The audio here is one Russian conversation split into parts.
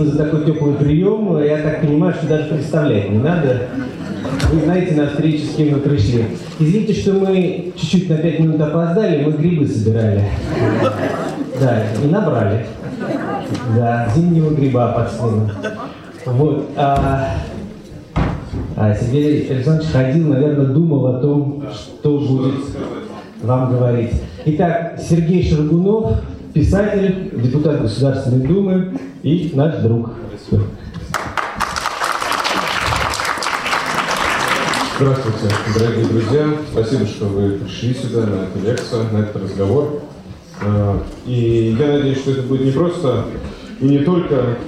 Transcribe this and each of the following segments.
Спасибо за такой теплый прием. Я так понимаю, что даже представлять не надо. Вы знаете на встрече, с кем мы пришли. Извините, что мы чуть-чуть на пять минут опоздали, мы грибы собирали. Да, и набрали. Да, зимнего гриба под. Вот. А, а Сергей Александрович ходил, наверное, думал о том, что будет вам говорить. Итак, Сергей Шаргунов, писатель, депутат Государственной Думы и наш друг. Здравствуйте, дорогие друзья. Спасибо, что вы пришли сюда на эту лекцию, на этот разговор. А, и я надеюсь, что это будет не просто и не только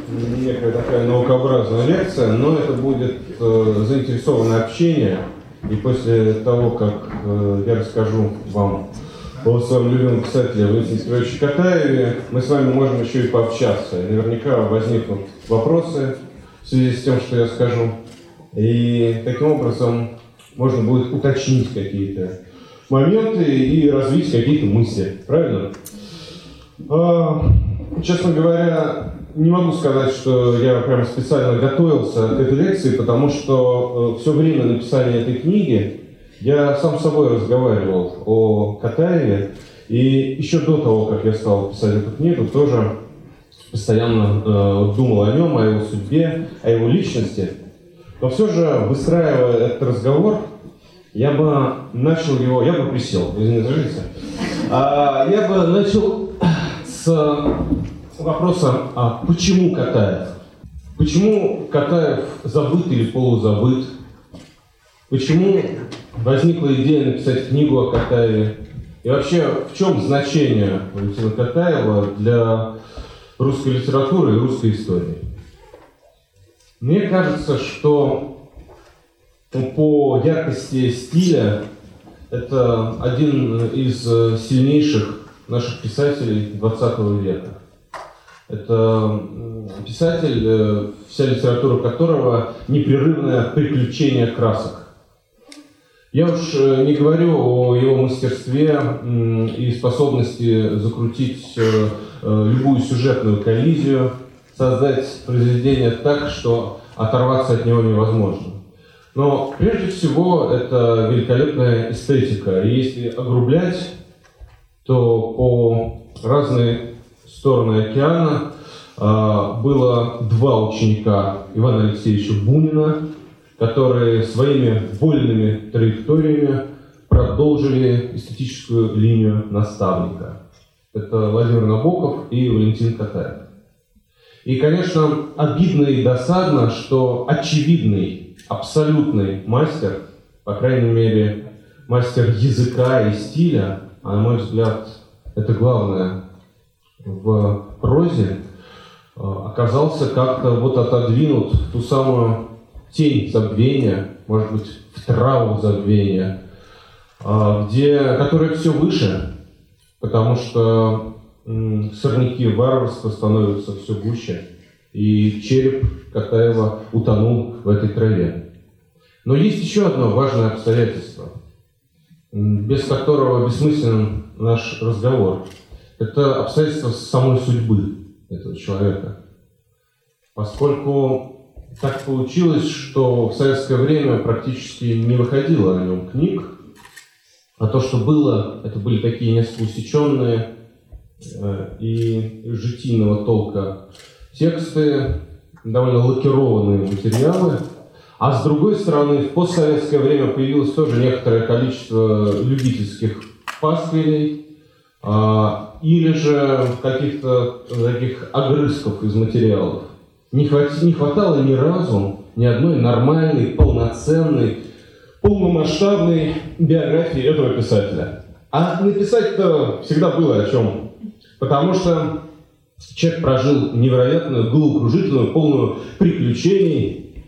некая такая наукообразная лекция, но это будет э, заинтересованное общение. И после того, как э, я расскажу вам о своем любимом писателе Валентине Сергеевиче Катаеве, мы с вами можем еще и пообщаться. Наверняка возникнут вопросы в связи с тем, что я скажу. И таким образом можно будет уточнить какие-то моменты и развить какие-то мысли. Правильно? А, честно говоря, не могу сказать, что я прямо специально готовился к этой лекции, потому что э, все время написания этой книги я сам с собой разговаривал о Катаеве, и еще до того, как я стал писать эту книгу, тоже постоянно э, думал о нем, о его судьбе, о его личности. Но все же, выстраивая этот разговор, я бы начал его, я бы присел, извините, зажите. А, я бы начал с вопроса, а почему Катаев? Почему Катаев забыт или полузабыт? Почему возникла идея написать книгу о Катаеве? И вообще, в чем значение Валентина Катаева для русской литературы и русской истории? Мне кажется, что по яркости стиля это один из сильнейших наших писателей 20 века. Это писатель, э, вся литература которого непрерывное приключение красок. Я уж э, не говорю о его мастерстве и способности закрутить э, любую сюжетную коллизию, создать произведение так, что оторваться от него невозможно. Но прежде всего это великолепная эстетика. И если огрублять, то по разные стороны океана а, было два ученика Ивана Алексеевича Бунина, которые своими вольными траекториями продолжили эстетическую линию наставника. Это Владимир Набоков и Валентин Катаев. И, конечно, обидно и досадно, что очевидный, абсолютный мастер, по крайней мере, мастер языка и стиля, а на мой взгляд, это главное в прозе, а, оказался как-то вот отодвинут ту самую тень забвения, может быть, в траву забвения, а, где, которая все выше, потому что сорняки варварства становятся все гуще, и череп Катаева утонул в этой траве. Но есть еще одно важное обстоятельство, без которого бессмысленен наш разговор. Это обстоятельство самой судьбы этого человека. Поскольку так получилось, что в советское время практически не выходило о нем книг, а то, что было, это были такие несколько усеченные э, и житийного толка тексты, довольно лакированные материалы. А с другой стороны, в постсоветское время появилось тоже некоторое количество любительских пасквилей, а, или же каких-то таких огрызков из материалов. Не, хват, не хватало ни разу ни одной нормальной, полноценной, полномасштабной биографии этого писателя. А написать-то всегда было о чем. Потому что человек прожил невероятную, головокружительную, полную приключений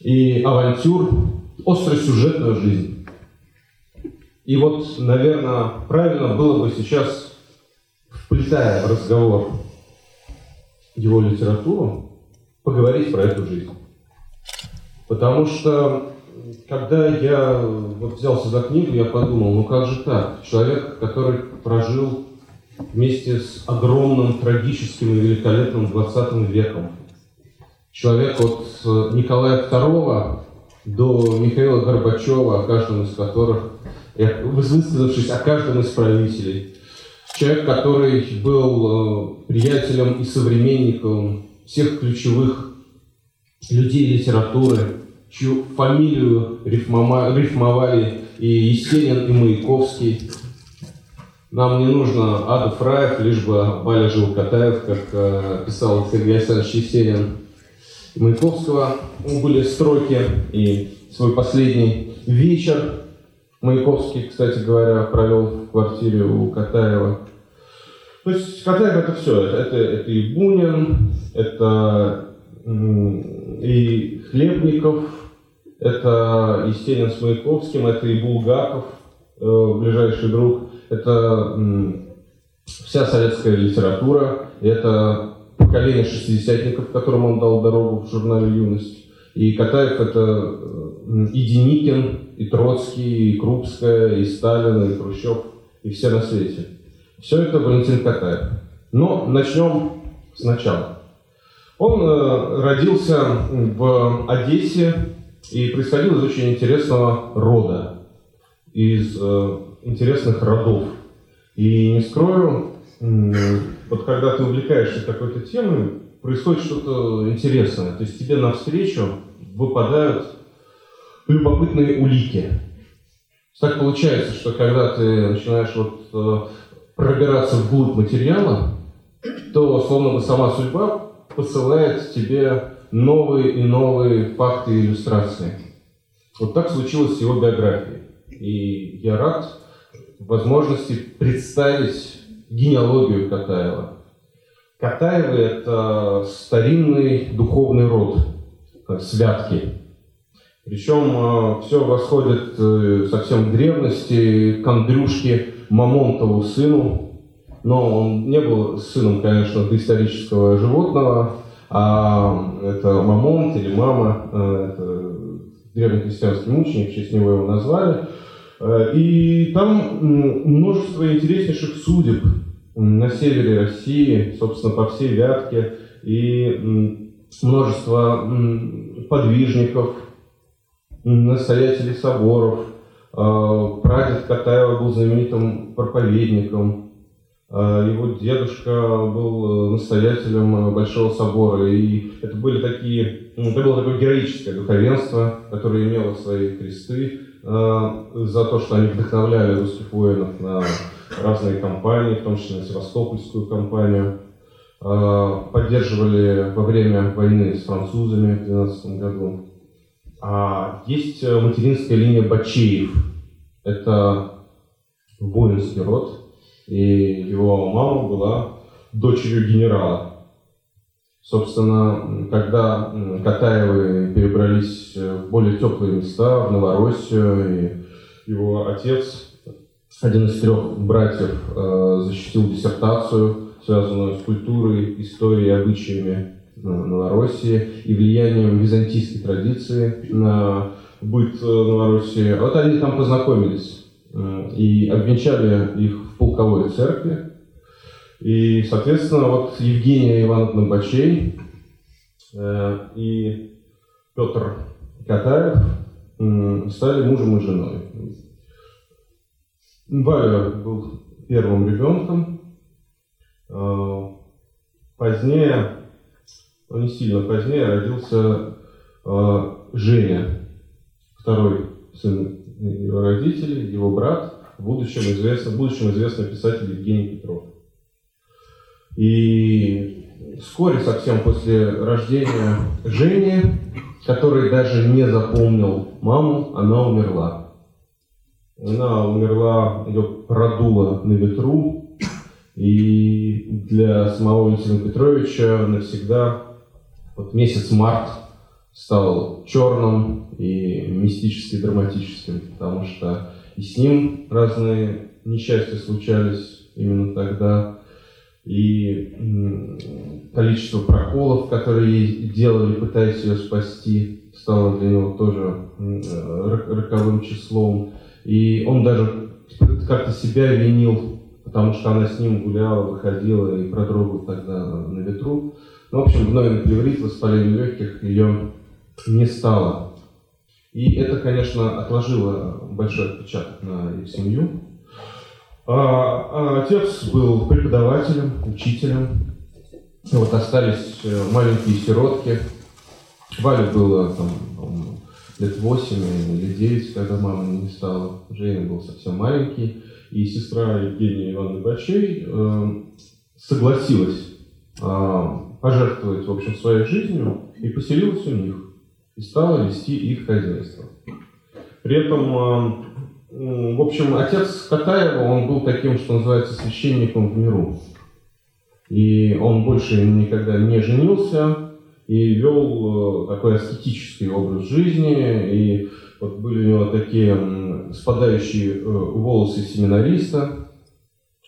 и авантюр, остросюжетную жизнь. И вот, наверное, правильно было бы сейчас, вплетая в разговор его литературу, поговорить про эту жизнь. Потому что, когда я вот взялся за книгу, я подумал, ну как же так? Человек, который прожил вместе с огромным, трагическим и великолепным 20 веком, Человек от э, Николая II до Михаила Горбачева, о каждом из которых, высказавшись о каждом из правителей. Человек, который был э, приятелем и современником всех ключевых людей литературы, чью фамилию рифмовали и Есенин, и Маяковский. Нам не нужно Ада Фраев, лишь бы Баля жил Катаев, как э, писал Сергей Александрович Есенин. Маяковского были строки и свой последний вечер Маяковский, кстати говоря, провел в квартире у Катаева. То есть Катаев это все. Это, это и Бунин, это и Хлебников, это Есенин с Маяковским, это и Булгаков, э, ближайший друг, это вся советская литература, это поколение шестидесятников, которым он дал дорогу в журнале «Юность». И Катаев это и Деникин, и Троцкий, и Крупская, и Сталин, и Хрущев, и все на свете. Все это Валентин Катаев. Но начнем сначала. Он э, родился в Одессе и происходил из очень интересного рода, из э, интересных родов. И не скрою, вот когда ты увлекаешься какой-то темой, происходит что-то интересное. То есть тебе навстречу выпадают любопытные улики. Так получается, что когда ты начинаешь вот э, пробираться вглубь материала, то словно бы сама судьба посылает тебе новые и новые факты и иллюстрации. Вот так случилось с его биографией. И я рад возможности представить генеалогию Катаева. Катаевы – это старинный духовный род, святки. Причем э, все восходит э, совсем к древности, к Андрюшке Мамонтову сыну. Но он не был сыном, конечно, доисторического животного, а это Мамонт или мама, э, это древнехристианский мученик, в честь него его назвали. И там множество интереснейших судеб на севере России, собственно, по всей Вятке, и множество подвижников, настоятелей соборов. А, прадед Катаева был знаменитым проповедником. А, его дедушка был э, настоятелем Большого собора. И это были такие, ну, это было такое героическое духовенство, которое имело свои кресты а, за то, что они вдохновляли русских воинов на разные кампании, в том числе Севастопольскую кампанию. Поддерживали во время войны с французами в 12 году. А есть э, материнская линия Бачеев. Это воинский род. И его мама была дочерью генерала. Собственно, когда Катаевы перебрались в более теплые места, в Новороссию, и его отец, один из трех братьев, э, защитил диссертацию, связанную с культурой, историей, обычаями Новороссии и влиянием византийской традиции на быт э, Новороссии. Вот они там познакомились э, и обвенчали их в полковой церкви. И, соответственно, вот Евгения Ивановна Бачей э, и Петр Катаев стали мужем и женой. Валя был первым ребенком. Позднее но не сильно позднее, родился э, Женя, второй сын его родителей, его брат, в будущем известный, в будущем известный писатель Евгений Петров. И вскоре, совсем после рождения Жени, который даже не запомнил маму, она умерла. Она умерла, ее продуло на ветру, и для самого Валентина Петровича навсегда вот месяц март стал черным и мистически драматическим, потому что и с ним разные несчастья случались именно тогда, и количество проколов, которые делали, пытаясь ее спасти, стало для него тоже роковым числом. И он даже как-то себя винил, потому что она с ним гуляла, выходила и продрогла тогда на ветру Ну, в общем, гнойный плеврит, воспаление легких ее не стало. И это, конечно, отложило большой отпечаток на их семью. А, а отец был преподавателем, учителем. Вот остались э, маленькие сиротки. Вале было там, лет 8 или 9, когда мама не стала. Женя был совсем маленький. И сестра Евгения Ивановна Бачей э, согласилась э, пожертвовать, в общем, своей жизнью и поселилась у них. И стала вести их хозяйство. При этом, э, в общем, отец Катаева, он был таким, что называется, священником в миру. И он больше никогда не женился, и вел э, такой аскетический образ жизни, и вот были у него такие спадающие э, волосы семинариста,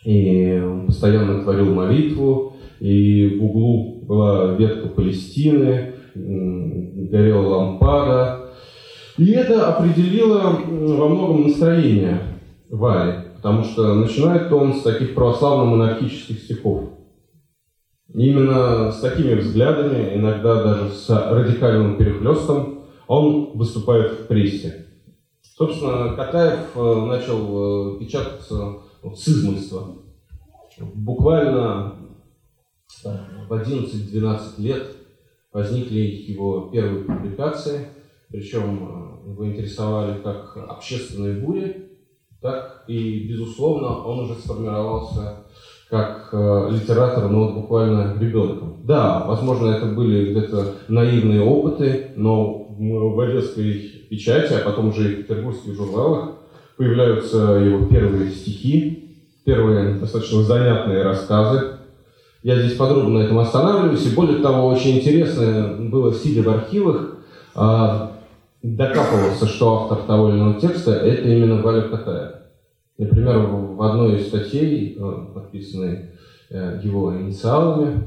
и он постоянно творил молитву, и в углу была ветка Палестины, горела лампада. И это определило во многом настроение Вали, потому что начинает он с таких православно-монархических стихов. Именно с такими взглядами, иногда даже с радикальным перехлестом, он выступает в прессе. Собственно, Катаев э, начал э, печататься с измольства. Буквально в 11-12 лет возникли его первые публикации, причем э, его интересовали как общественные бури, так и, безусловно, он уже сформировался как э, литератор, но вот буквально ребенком. Да, возможно, это были где-то наивные опыты, но в одесской печати, а потом уже и в петербургских журналах появляются его первые стихи, первые достаточно занятные рассказы. Я здесь подробно на этом останавливаюсь, и более того, очень интересно было, сидя в архивах, э, докапываться, что автор того или иного текста – это именно Валя Катаев. Например, в одной из статей, э, подписанной э, его инициалами,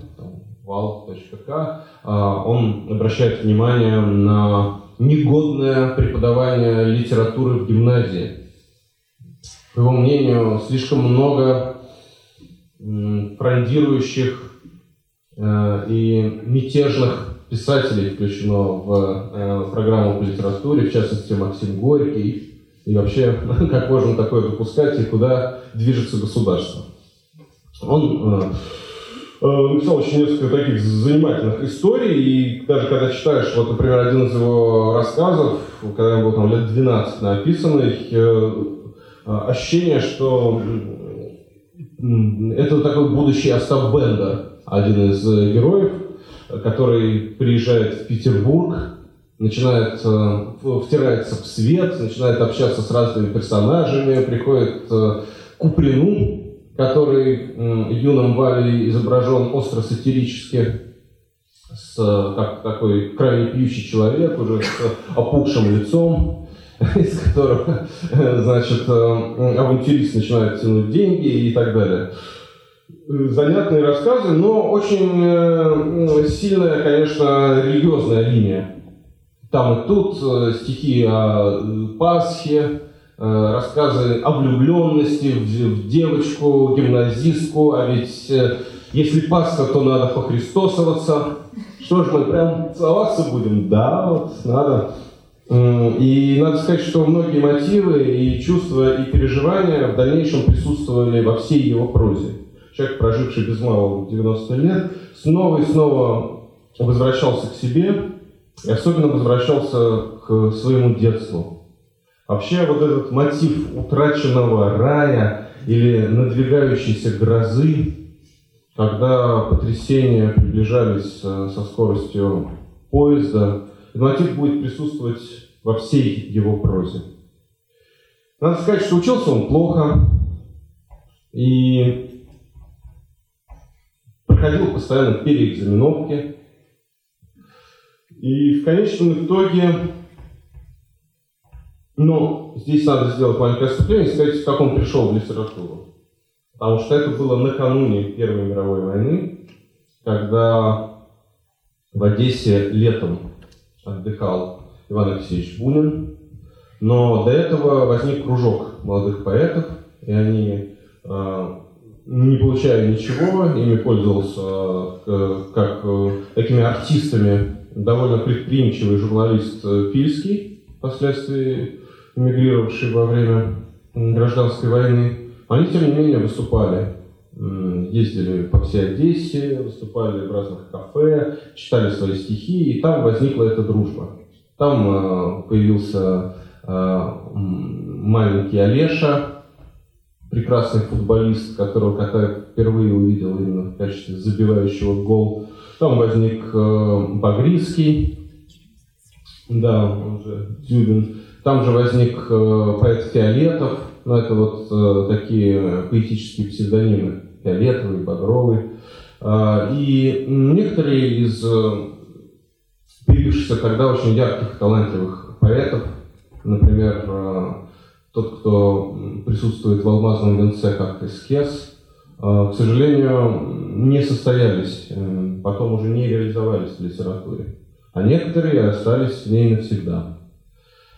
val.k, э, он обращает внимание на негодное преподавание литературы в гимназии. По его мнению, слишком много фрондирующих и мятежных писателей включено в программу по литературе, в частности Максим Горький, и вообще, как можно такое допускать и куда движется государство. Он э, э, написал очень несколько таких занимательных историй, и даже когда читаешь, вот, например, один из его рассказов, когда ему было там лет 12 написанный, э, ощущение, что это такой будущий Остап Бендер, один из героев, который приезжает в Петербург, начинает, э, втирается в свет, начинает общаться с разными персонажами, приходит э, к Куприну, который юном Вале изображен остро-сатирически, с, как такой крайне пьющий человек, уже с опухшим лицом, из которого, значит, э, авантюрист начинает тянуть деньги и так далее. Занятные рассказы, но очень сильная, конечно, религиозная линия там и тут э, стихи о э, Пасхе, э, рассказы о влюбленности в девочку, гимназистку, а ведь если Пасха, то надо похристосоваться. Что ж, мы прям целоваться будем? Да, вот надо. И надо сказать, что многие мотивы и чувства и переживания в дальнейшем присутствовали во всей его прозе. Человек, проживший без малого 90 лет, снова и снова возвращался к себе, и особенно возвращался к своему детству. Вообще вот этот мотив утраченного рая или надвигающейся грозы, когда потрясения приближались э, со скоростью поезда, мотив будет присутствовать во всей его прозе. Надо сказать, что учился он плохо и проходил постоянно переэкзаменовки, и в конечном итоге, ну, здесь надо сделать маленькое отступление и сказать, как он пришел в литературу. Потому что это было накануне Первой мировой войны, когда в Одессе летом отдыхал Иван Алексеевич Бунин, но до этого возник кружок молодых поэтов, и они э, не получая ничего, ими пользовался э, как э, такими артистами довольно предприимчивый журналист э, Пильский, впоследствии эмигрировавший во время гражданской войны. Они, тем не менее, выступали, ездили по всей Одессе, выступали в разных кафе, читали свои стихи, и там возникла эта дружба. Там появился маленький Олеша, прекрасный футболист, которого Катаев впервые увидел именно в качестве забивающего гол. Там возник э, Багрийский, да, он же Дзюбин. Там же возник э, поэт Фиолетов, ну это вот э, такие поэтические псевдонимы, Фиолетовый, Багровый. Э, и некоторые из э, появившихся тогда очень ярких, талантливых поэтов, например, э, тот, кто присутствует в алмазном венце как эскез, а, к сожалению, не состоялись, э, потом уже не реализовались в литературе. А некоторые остались в ней навсегда.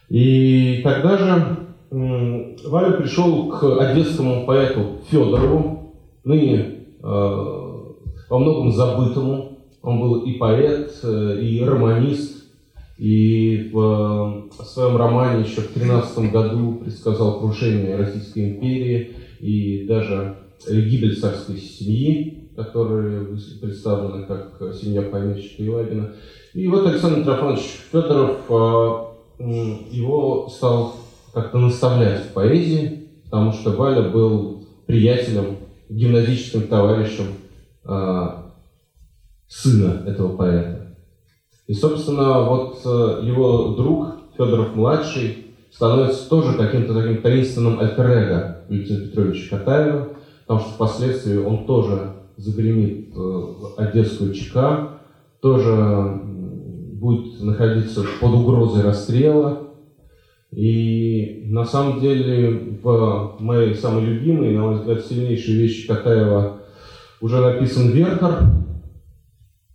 И тогда же Валя пришел к одесскому поэту Федорову, ныне э, во многом забытому. Он был и поэт, э, и романист, и в своем романе еще в 13 году предсказал крушение Российской империи и даже гибель царской семьи, которые представлены как семья помещика Елагина. И вот Александр Трофанович Федоров а, его стал как-то наставлять в поэзии, потому что Валя был приятелем, гимназическим товарищем а, сына этого поэта. И, собственно, вот э, его друг Федоров-младший становится тоже каким-то таким таинственным альтер Валентина Петровича Катаева, потому что впоследствии он тоже загремит э, в Одесскую ЧК, тоже будет находиться под угрозой расстрела. И на самом деле в моей самой любимой, на мой взгляд, сильнейшей вещи Катаева уже написан Вертер,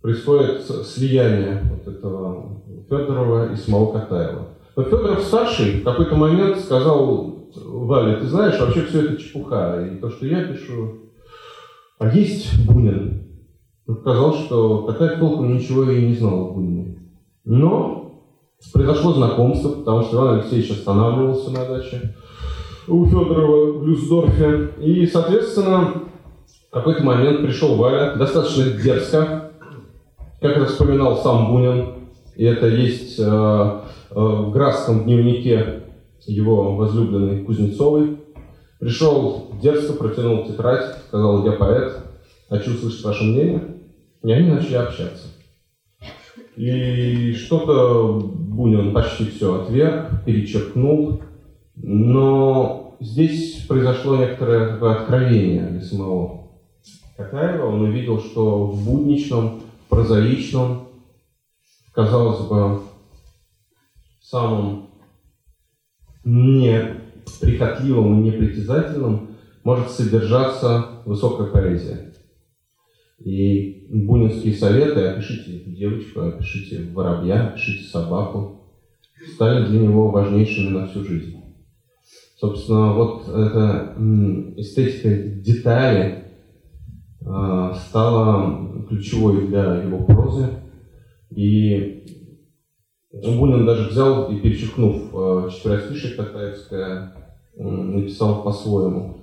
происходит слияние вот этого Федорова и самого Катаева. Но Федоров старший в какой-то момент сказал Вале, ты знаешь, вообще все это чепуха, и то, что я пишу, а есть Бунин. Сказал, что Катаев толком ничего и не знал о Бунине. Но произошло знакомство, потому что Иван Алексеевич останавливался на даче у Федорова в Люсдорфе. И, соответственно, в какой-то момент пришел Валя, достаточно дерзко, как это вспоминал сам Бунин, и это есть э, э, в Градском дневнике его возлюбленной Кузнецовой, пришел дерзко, протянул тетрадь, сказал, я поэт, хочу услышать ваше мнение. И они начали общаться. И что-то Бунин почти все отверг, перечеркнул, но здесь произошло некоторое откровение для самого Катаева. Он увидел, что в будничном прозаичном, казалось бы, самым неприхотливым и непритязательным может содержаться высокая поэзия. И бунинские советы «опишите девочку», «опишите воробья», «опишите собаку» стали для него важнейшими на всю жизнь. Собственно, вот эта эстетика детали а, стала ключевой для его прозы. И Бунин даже взял и перечеркнув а, четверостишие Катаевское, написал по-своему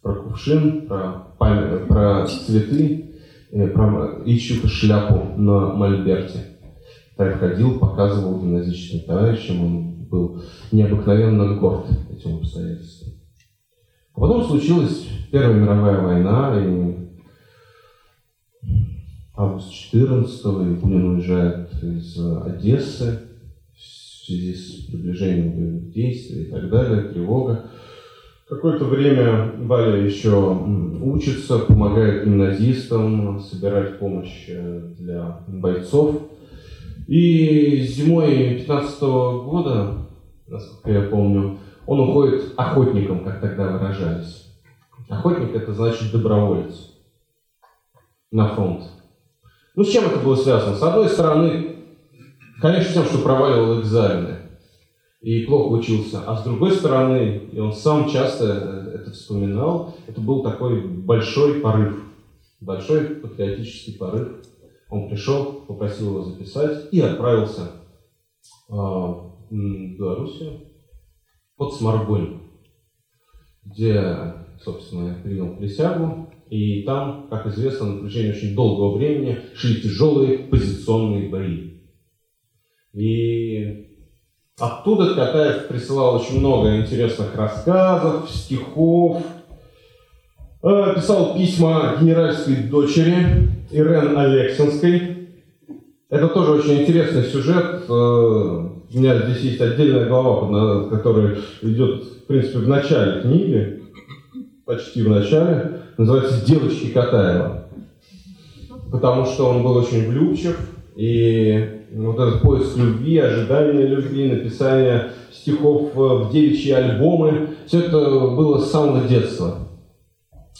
про кувшин, про, память, про цветы, э, про ищу шляпу на мольберте. Так ходил, показывал гимназическим товарищам, он был необыкновенно горд этим обстоятельством. А потом случилась Первая мировая война, и август 14 и Бунин уезжает из Одессы в связи с приближением боевых действий и так далее, тревога. Какое-то время Валя еще учится, помогает гимназистам собирать помощь э, для бойцов. И зимой 15 года, насколько я помню, он уходит охотником, как тогда выражались. Охотник это значит доброволец на фронт. Ну, с чем это было связано? С одной стороны, конечно, тем, что проваливал экзамены и плохо учился. А с другой стороны, и он сам часто это вспоминал, это был такой большой порыв, большой патриотический порыв. Он пришел, попросил его записать и отправился э, в Белоруссию под Сморгонь, где, собственно, принял присягу. И там, как известно, на протяжении очень долгого времени шли тяжелые позиционные бои. И оттуда Катаев присылал очень много интересных рассказов, стихов, э, писал письма генеральской дочери Ирен Алексинской. Это тоже очень интересный сюжет. Э, у меня здесь есть отдельная глава, которая идет, в принципе, в начале книги, почти в начале, называется «Девочки Катаева». Потому что он был очень влюбчив, и вот этот поиск любви, ожидание любви, написание стихов в девичьи альбомы, все это было с самого детства.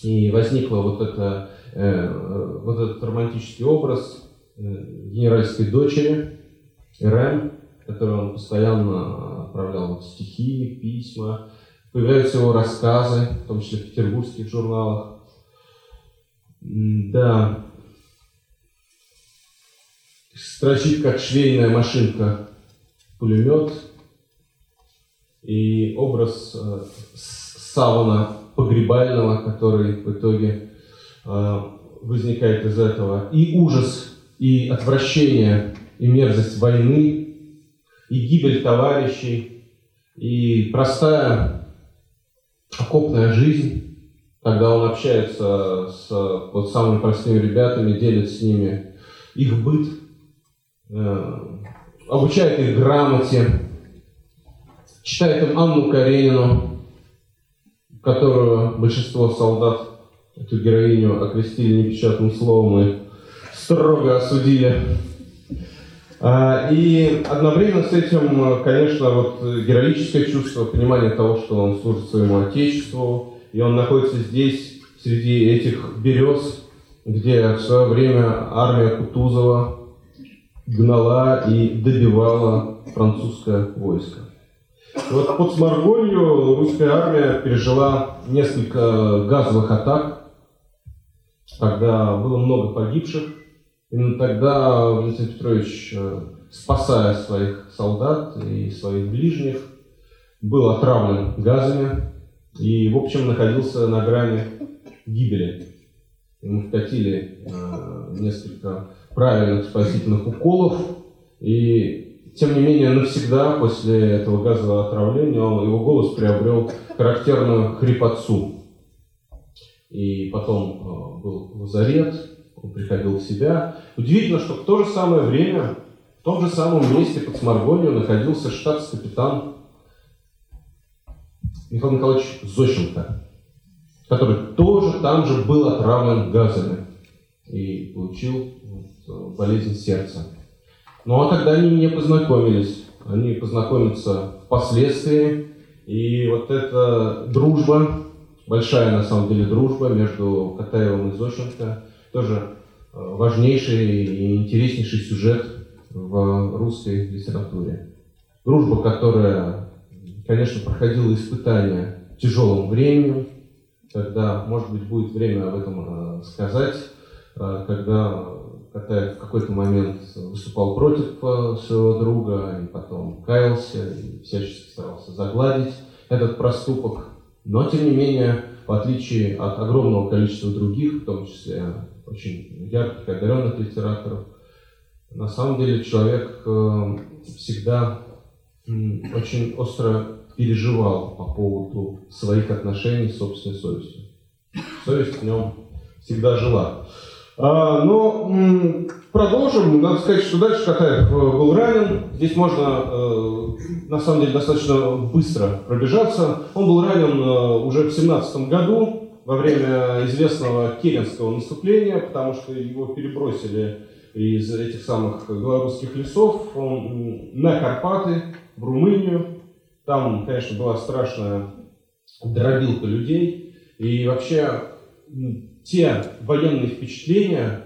И возникло вот, это, э, вот этот романтический образ э, генеральской дочери Ирен, которую он постоянно отправлял стихи, письма. Появляются его рассказы, в том числе в петербургских журналах. Да, строчит как швейная машинка пулемет. И образ э, савана погребального, который в итоге э, возникает из этого. И ужас, и отвращение, и мерзость войны, и гибель товарищей, и простая окопная жизнь, когда он общается с вот самыми простыми ребятами, делит с ними их быт, Э, обучает их грамоте, читает им Анну Каренину, которую большинство солдат, эту героиню, окрестили непечатным словом и строго осудили. А, и одновременно с этим, конечно, вот героическое чувство, понимание того, что он служит своему Отечеству, и он находится здесь, среди этих берез, где в свое время армия Кутузова гнала и добивала французское войско. И вот под Сморгонью русская армия пережила несколько газовых атак, когда было много погибших. Именно тогда Владимир Петрович, э, спасая своих солдат и своих ближних, был отравлен газами и, в общем, находился на грани гибели. Ему вкатили э, несколько правильных спасительных уколов. И, тем не менее, навсегда после этого газового отравления он, его голос приобрел характерную хрипотцу. И потом э, был лазарет, он приходил в себя. Удивительно, что в то же самое время, в том же самом месте под Сморгонью находился штатс-капитан Михаил Николаевич Зощенко, который тоже там же был отравлен газами и получил болезнь сердца. Ну а тогда они не познакомились. Они познакомятся впоследствии. И вот эта дружба, большая на самом деле дружба между Катаевым и Зощенко, тоже э, важнейший и интереснейший сюжет в русской литературе. Дружба, которая, конечно, проходила испытания тяжелым временем, когда, может быть, будет время об этом э, сказать, э, когда Катаев в какой-то момент выступал против своего друга, и потом каялся, и всячески старался загладить этот проступок. Но, тем не менее, в отличие от огромного количества других, в том числе очень ярких одаренных литераторов, на самом деле человек э, всегда очень остро переживал по поводу своих отношений с собственной совестью. Совесть в нем всегда жила. А, но продолжим. Надо сказать, что дальше Катаев э, был ранен. Здесь можно, э, на самом деле, достаточно быстро пробежаться. Он был ранен э, уже в 17 году во время известного Керенского наступления, потому что его перебросили из этих самых белорусских лесов на Карпаты, в Румынию. Там, конечно, была страшная дробилка людей. И вообще те военные впечатления,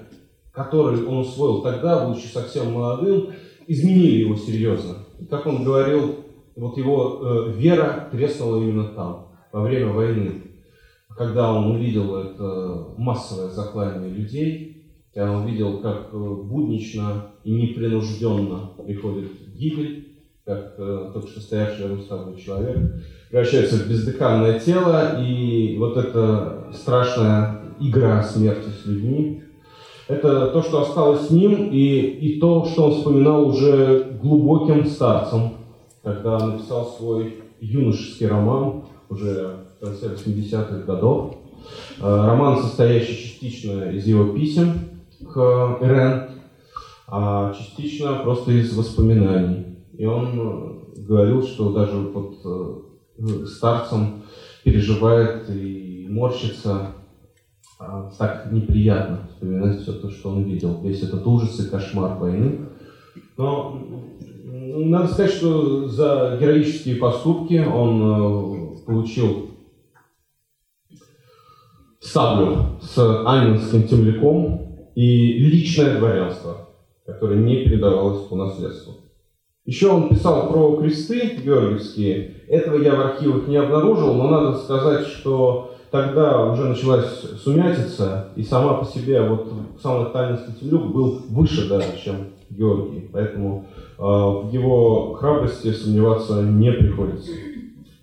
которые он усвоил тогда, будучи совсем молодым, изменили его серьезно. И, как он говорил, вот его э, вера треснула именно там, во время войны. когда он увидел это массовое заклание людей, когда он увидел, как э, буднично и непринужденно приходит гибель, как э, только что стоявший рядом с человек, превращается в бездыханное тело, и вот эта страшная игра смерти с людьми, это то, что осталось с ним, и, и то, что он вспоминал уже глубоким старцем, когда написал свой юношеский роман уже в конце 80-х годов. Э, роман, состоящий частично из его писем к Ирен, а частично просто из воспоминаний. И он говорил, что даже под э, старцем переживает и морщится так неприятно вспоминать все то, что он видел, весь этот ужас и кошмар войны. Но надо сказать, что за героические поступки он э, получил саблю с анинским темляком и личное дворянство, которое не передавалось по наследству. Еще он писал про кресты георгиевские. Этого я в архивах не обнаружил, но надо сказать, что тогда уже началась сумятица, и сама по себе вот сам Натальинский темлюк был выше даже, чем Георгий. Поэтому э, в его храбрости сомневаться не приходится.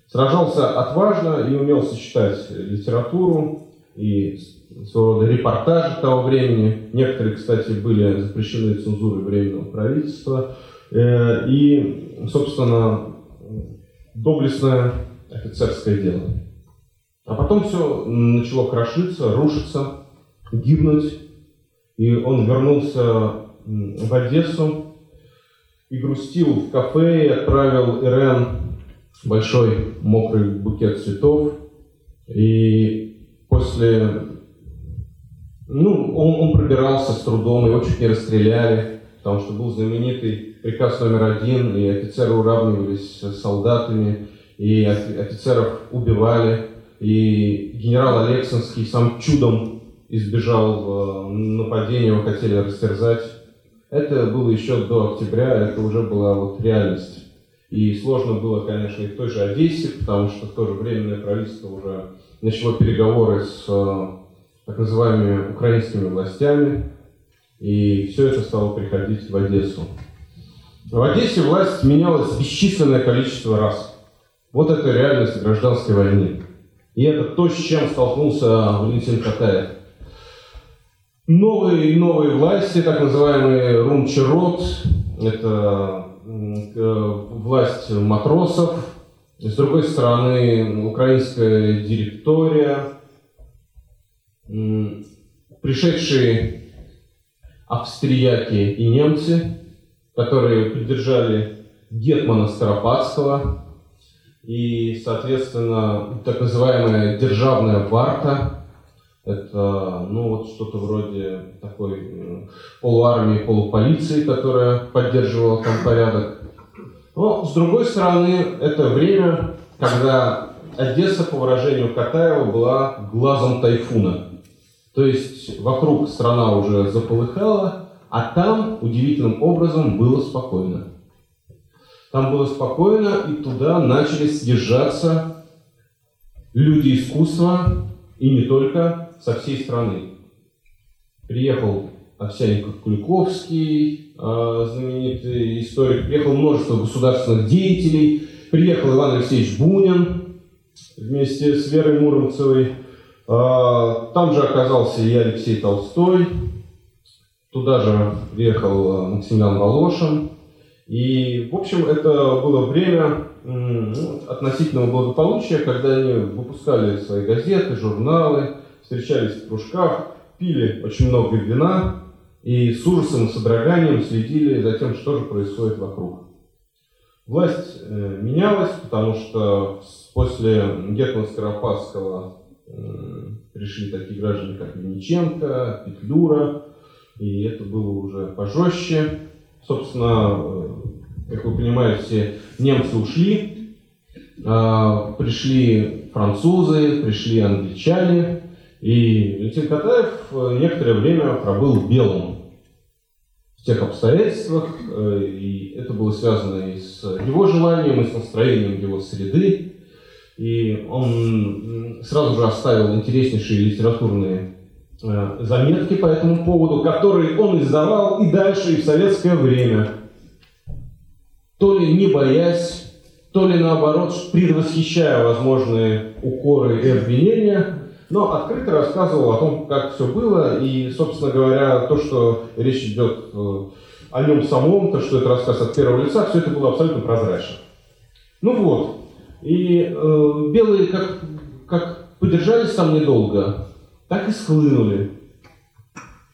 Сражался отважно и умел сочетать литературу и своего рода репортажи того времени. Некоторые, кстати, были запрещены цензурой Временного правительства. Э, и, собственно, доблестное офицерское дело. А потом все начало крошиться, рушиться, гибнуть. И он вернулся в Одессу и грустил в кафе и отправил Ирен большой мокрый букет цветов. И после... Ну, он, он пробирался с трудом, его чуть не расстреляли, потому что был знаменитый приказ номер один, и офицеры уравнивались с солдатами, и офицеров убивали, и генерал Алексинский сам чудом избежал нападения, его хотели растерзать. Это было еще до октября, это уже была вот реальность. И сложно было, конечно, и в той же Одессе, потому что в то же временное правительство уже начало переговоры с так называемыми украинскими властями, и все это стало приходить в Одессу. В Одессе власть менялась бесчисленное количество раз. Вот это реальность гражданской войны. И это то, с чем столкнулся Валентин Катаев. Новые и новые власти, так называемые Румчерот, это власть матросов, с другой стороны украинская директория, пришедшие австрияки и немцы, которые поддержали Гетмана Скоропадского, и, соответственно, так называемая державная варта, это, ну, вот что-то вроде такой э, полуармии, полуполиции, которая поддерживала там порядок. Но, с другой стороны, это время, когда Одесса, по выражению Катаева, была глазом тайфуна. То есть вокруг страна уже заполыхала, а там удивительным образом было спокойно. Там было спокойно, и туда начали съезжаться люди искусства, и не только, со всей страны. Приехал Овсяников Куликовский, а, знаменитый историк, приехал множество государственных деятелей, приехал Иван Алексеевич Бунин вместе с Верой Муромцевой, а, там же оказался и Алексей Толстой, туда же приехал Максимилиан Волошин, и, в общем, это было время ну, относительного благополучия, когда они выпускали свои газеты, журналы, встречались в кружках, пили очень много вина и с ужасом и содроганием следили за тем, что же происходит вокруг. Власть э, менялась, потому что после Гетмана Скоропадского пришли такие граждане, как Винниченко, Петлюра, и это было уже пожестче. Собственно, э, как вы понимаете, немцы ушли, а, пришли французы, пришли англичане, и Валентин Катаев э, некоторое время пробыл белым в тех обстоятельствах, э, и это было связано и с его желанием, и с настроением его среды. И он сразу же оставил интереснейшие литературные заметки по этому поводу, которые он издавал и дальше, и в советское время. То ли не боясь, то ли наоборот предвосхищая возможные укоры и обвинения, но открыто рассказывал о том, как все было, и, собственно говоря, то, что речь идет э, о нем самом, то, что это рассказ от первого лица, все это было абсолютно прозрачно. Ну вот, и э, белые как, как подержались там недолго, так и схлынули,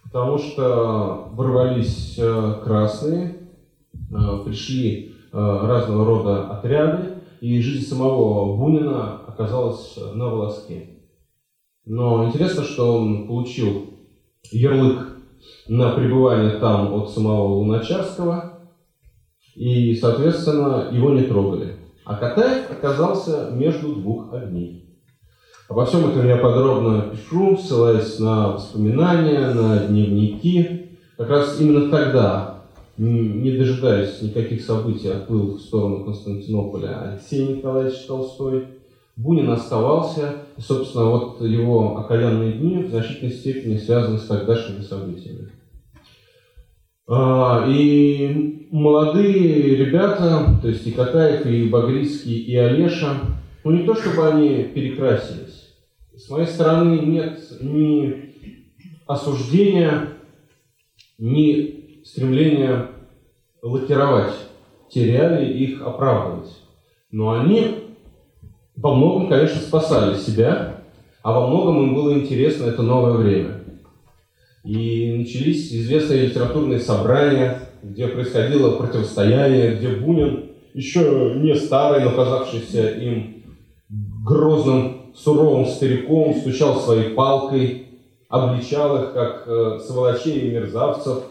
потому что ворвались э, красные, э, пришли э, разного рода отряды, и жизнь самого Бунина оказалась на волоске. Но интересно, что он получил ярлык на пребывание там от самого Луначарского, и, соответственно, его не трогали. А Катаев оказался между двух огней. Обо всем этом я подробно пишу, ссылаясь на воспоминания, на дневники. Как раз именно тогда, не дожидаясь никаких событий, отплыл в сторону Константинополя Алексей Николаевич Толстой. Бунин оставался, и, собственно, вот его окаянные дни в значительной степени связаны с тогдашними событиями. А, и молодые ребята, то есть и Катаев, и Багрицкий, и Олеша, ну не то чтобы они перекрасились. С моей стороны нет ни осуждения, ни стремления лакировать те реалии, их оправдывать. Но они во многом, конечно, спасали себя, а во многом им было интересно это новое время. И начались известные литературные собрания, где происходило противостояние, где Бунин, еще не старый, но казавшийся им грозным, суровым стариком, стучал своей палкой, обличал их как э, сволочей и мерзавцев.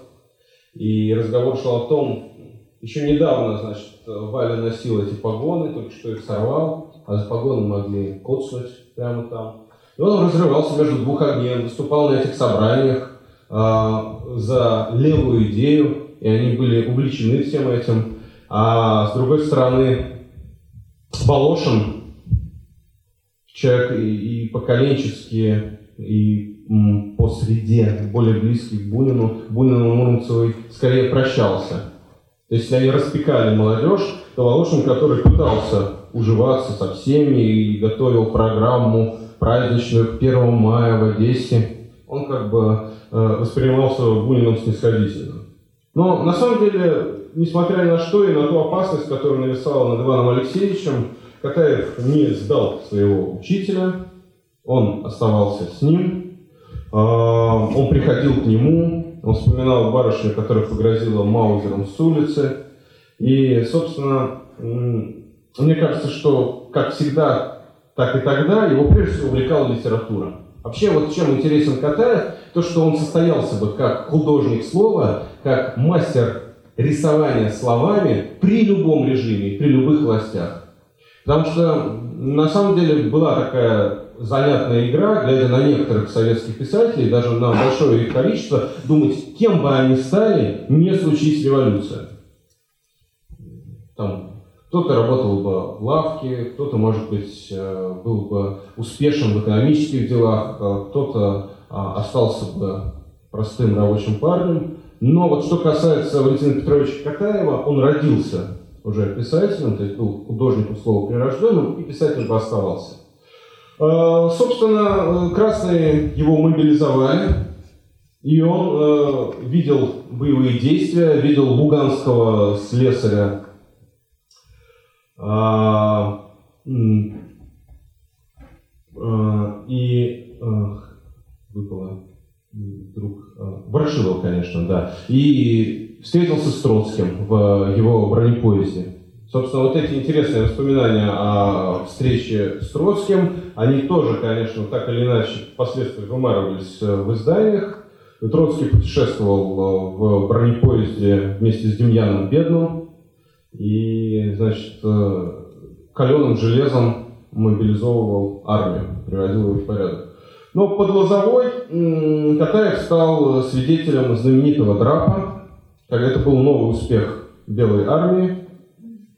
И разговор шел о том, еще недавно, значит, Валя носил эти погоны, только что их сорвал а за погоны могли коцнуть прямо там. И он разрывался между двух огней, выступал на этих собраниях э, за левую идею, и они были увлечены всем этим. А с другой стороны, Волошин, человек и, и поколенчески, и по среде, более близкий к Бунину, Бунину Муромцевой скорее прощался. То есть, они распекали молодежь, то Волошин, который пытался уживаться со всеми и готовил программу праздничную к 1 мая в Одессе, он как бы э, воспринимался Буниным снисходительно. Но на самом деле, несмотря ни на что и на ту опасность, которую нависала над Иваном Алексеевичем, Катаев не сдал своего учителя, он оставался с ним, э, он приходил к нему, он вспоминал барышню, которая погрозила Маузером с улицы, и, собственно, мне кажется, что, как всегда, так и тогда, его прежде всего увлекала литература. Вообще, вот чем интересен Катаев, то, что он состоялся бы как художник слова, как мастер рисования словами при любом режиме, при любых властях. Потому что, на самом деле, была такая занятная игра, глядя на некоторых советских писателей, даже на большое их количество, думать, кем бы они стали, не случись революция. Там кто-то работал бы в лавке, кто-то, может быть, э, был бы успешен в экономических делах, э, кто-то а, остался бы простым рабочим парнем. Но вот что касается Валентина Петровича Катаева, он родился уже писателем, то есть был художником слова прирожденным, и писателем бы оставался. Э, собственно, красные его мобилизовали, и он видел боевые действия, видел луганского слесаря а, а, и а, выпало вдруг Ворошилов, конечно, да. И встретился с Троцким в его бронепоезде. Собственно, вот эти интересные воспоминания о встрече с Троцким, они тоже, конечно, так или иначе впоследствии вымарывались в изданиях. Троцкий путешествовал в бронепоезде вместе с Демьяном Бедным, и, значит, э, каленым железом мобилизовывал армию, приводил ее в порядок. Но под Лозовой Катаев стал свидетелем знаменитого драпа, это был новый успех Белой армии,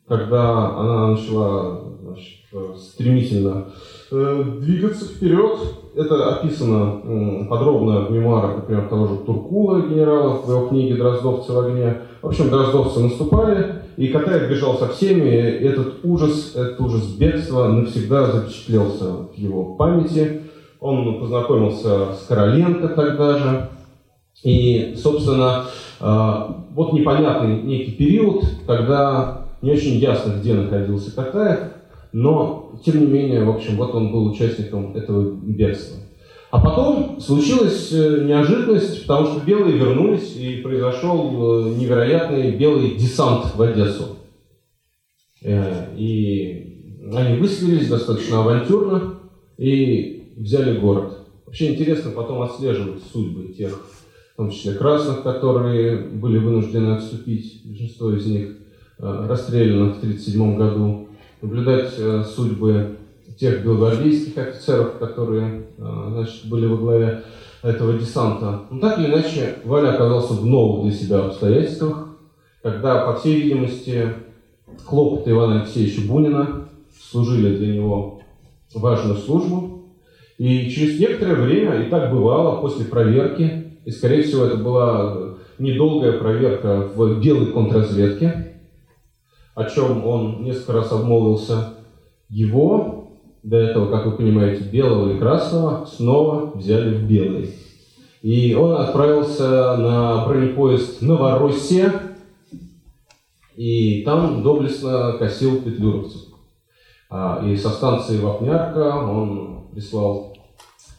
когда она начала значит, стремительно э, двигаться вперед. Это описано подробно в мемуарах, например, того же Туркула, генерала, в его книге «Дроздовцы в огне». В общем, дроздовцы наступали, и Катаев бежал со всеми, этот ужас, этот ужас бегства навсегда запечатлелся в его памяти. Он познакомился с Короленко тогда же, и, собственно, вот непонятный некий период, когда не очень ясно, где находился Катаев, но, тем не менее, в общем, вот он был участником этого бегства. А потом случилась э, неожиданность, потому что белые вернулись, и произошел э, невероятный белый десант в Одессу. Э, и они выселились достаточно авантюрно и взяли город. Вообще интересно потом отслеживать судьбы тех, в том числе красных, которые были вынуждены отступить, большинство из них расстреляно в 1937 году наблюдать э, судьбы тех белогвардейских офицеров, которые э, значит, были во главе этого десанта. Но так или иначе, Валя оказался в новых для себя обстоятельствах, когда, по всей видимости, хлопоты Ивана Алексеевича Бунина служили для него важную службу. И через некоторое время, и так бывало, после проверки, и, скорее всего, это была недолгая проверка в белой контрразведке, о чем он несколько раз обмолвился, его, до этого, как вы понимаете, белого и красного, снова взяли в белый. И он отправился на бронепоезд Новороссия, и там доблестно косил петлюровцев. А, и со станции Вапнярка он прислал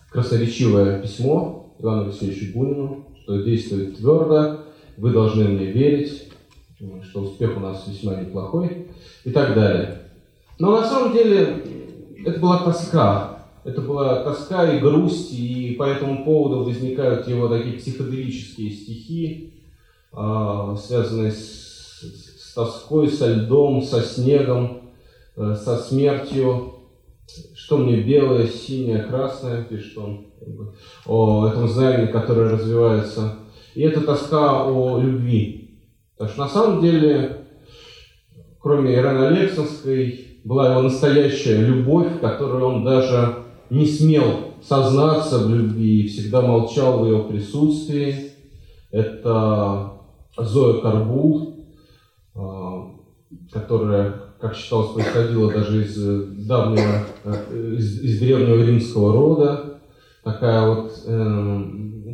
красноречивое письмо Ивану Алексеевичу Бунину, что действует твердо, вы должны мне верить, что успех у нас весьма неплохой и так далее. Но на самом деле это была тоска. Это была тоска и грусть, и по этому поводу возникают его такие психоделические стихи, а, связанные с, с тоской, со льдом, со снегом, э, со смертью. Что мне белое, синее, красное, пишет он, о этом знамени, которое развивается. И это тоска о любви, Потому что на самом деле, кроме Ираны Алексанской, была его настоящая любовь, которую он даже не смел сознаться в любви и всегда молчал в ее присутствии. Это Зоя Карбул, а, которая, как считалось, происходила даже из давнего, из, из древнего римского рода. Такая вот э,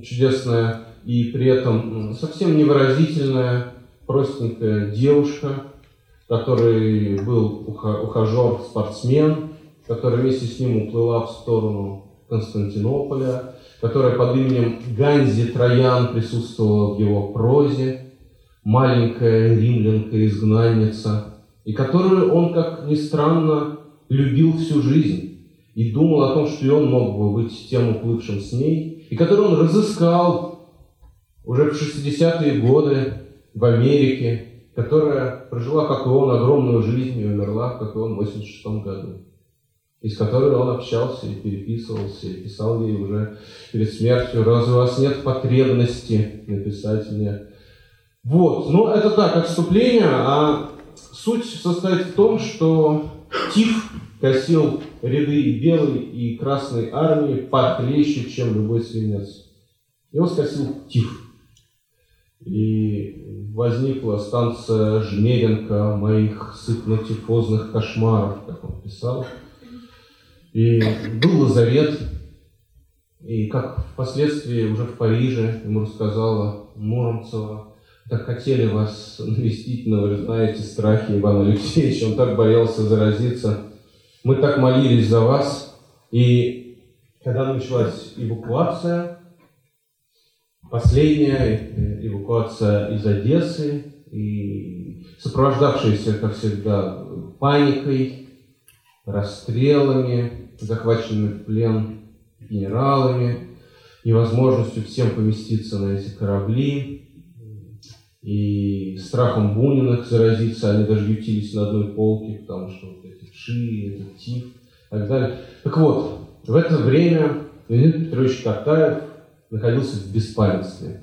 чудесная и при этом совсем невыразительная простенькая девушка, который был ухажер, спортсмен, которая вместе с ним уплыла в сторону Константинополя, которая под именем Ганзи Троян присутствовала в его прозе, маленькая римлянка-изгнанница, и которую он, как ни странно, любил всю жизнь и думал о том, что и он мог бы быть тем уплывшим с ней, и которую он разыскал уже в 60-е годы в Америке, которая прожила, как и он, огромную жизнь и умерла, как и он, в 86 году, и с которой он общался и переписывался, и писал ей уже перед смертью, разве у вас нет потребности написать мне? Вот, ну это так, отступление, а суть состоит в том, что Тиф косил ряды и белой, и красной армии похлеще, чем любой свинец. Его скосил Тиф. И возникла станция Жмеренко моих сытно-тифозных кошмаров, как он писал. И был лазарет, и как впоследствии уже в Париже ему рассказала Муромцева, так хотели вас навестить, но вы знаете страхи Ивана Алексеевича, он так боялся заразиться. Мы так молились за вас, и когда началась эвакуация, последняя эвакуация из Одессы, и сопровождавшаяся, как всегда, паникой, расстрелами, захваченными в плен генералами, невозможностью всем поместиться на эти корабли, и страхом Буниных заразиться, они даже ютились на одной полке, потому что вот эти ши, этот тиф и так далее. Так вот, в это время Леонид Петрович Катаев находился в беспамятстве.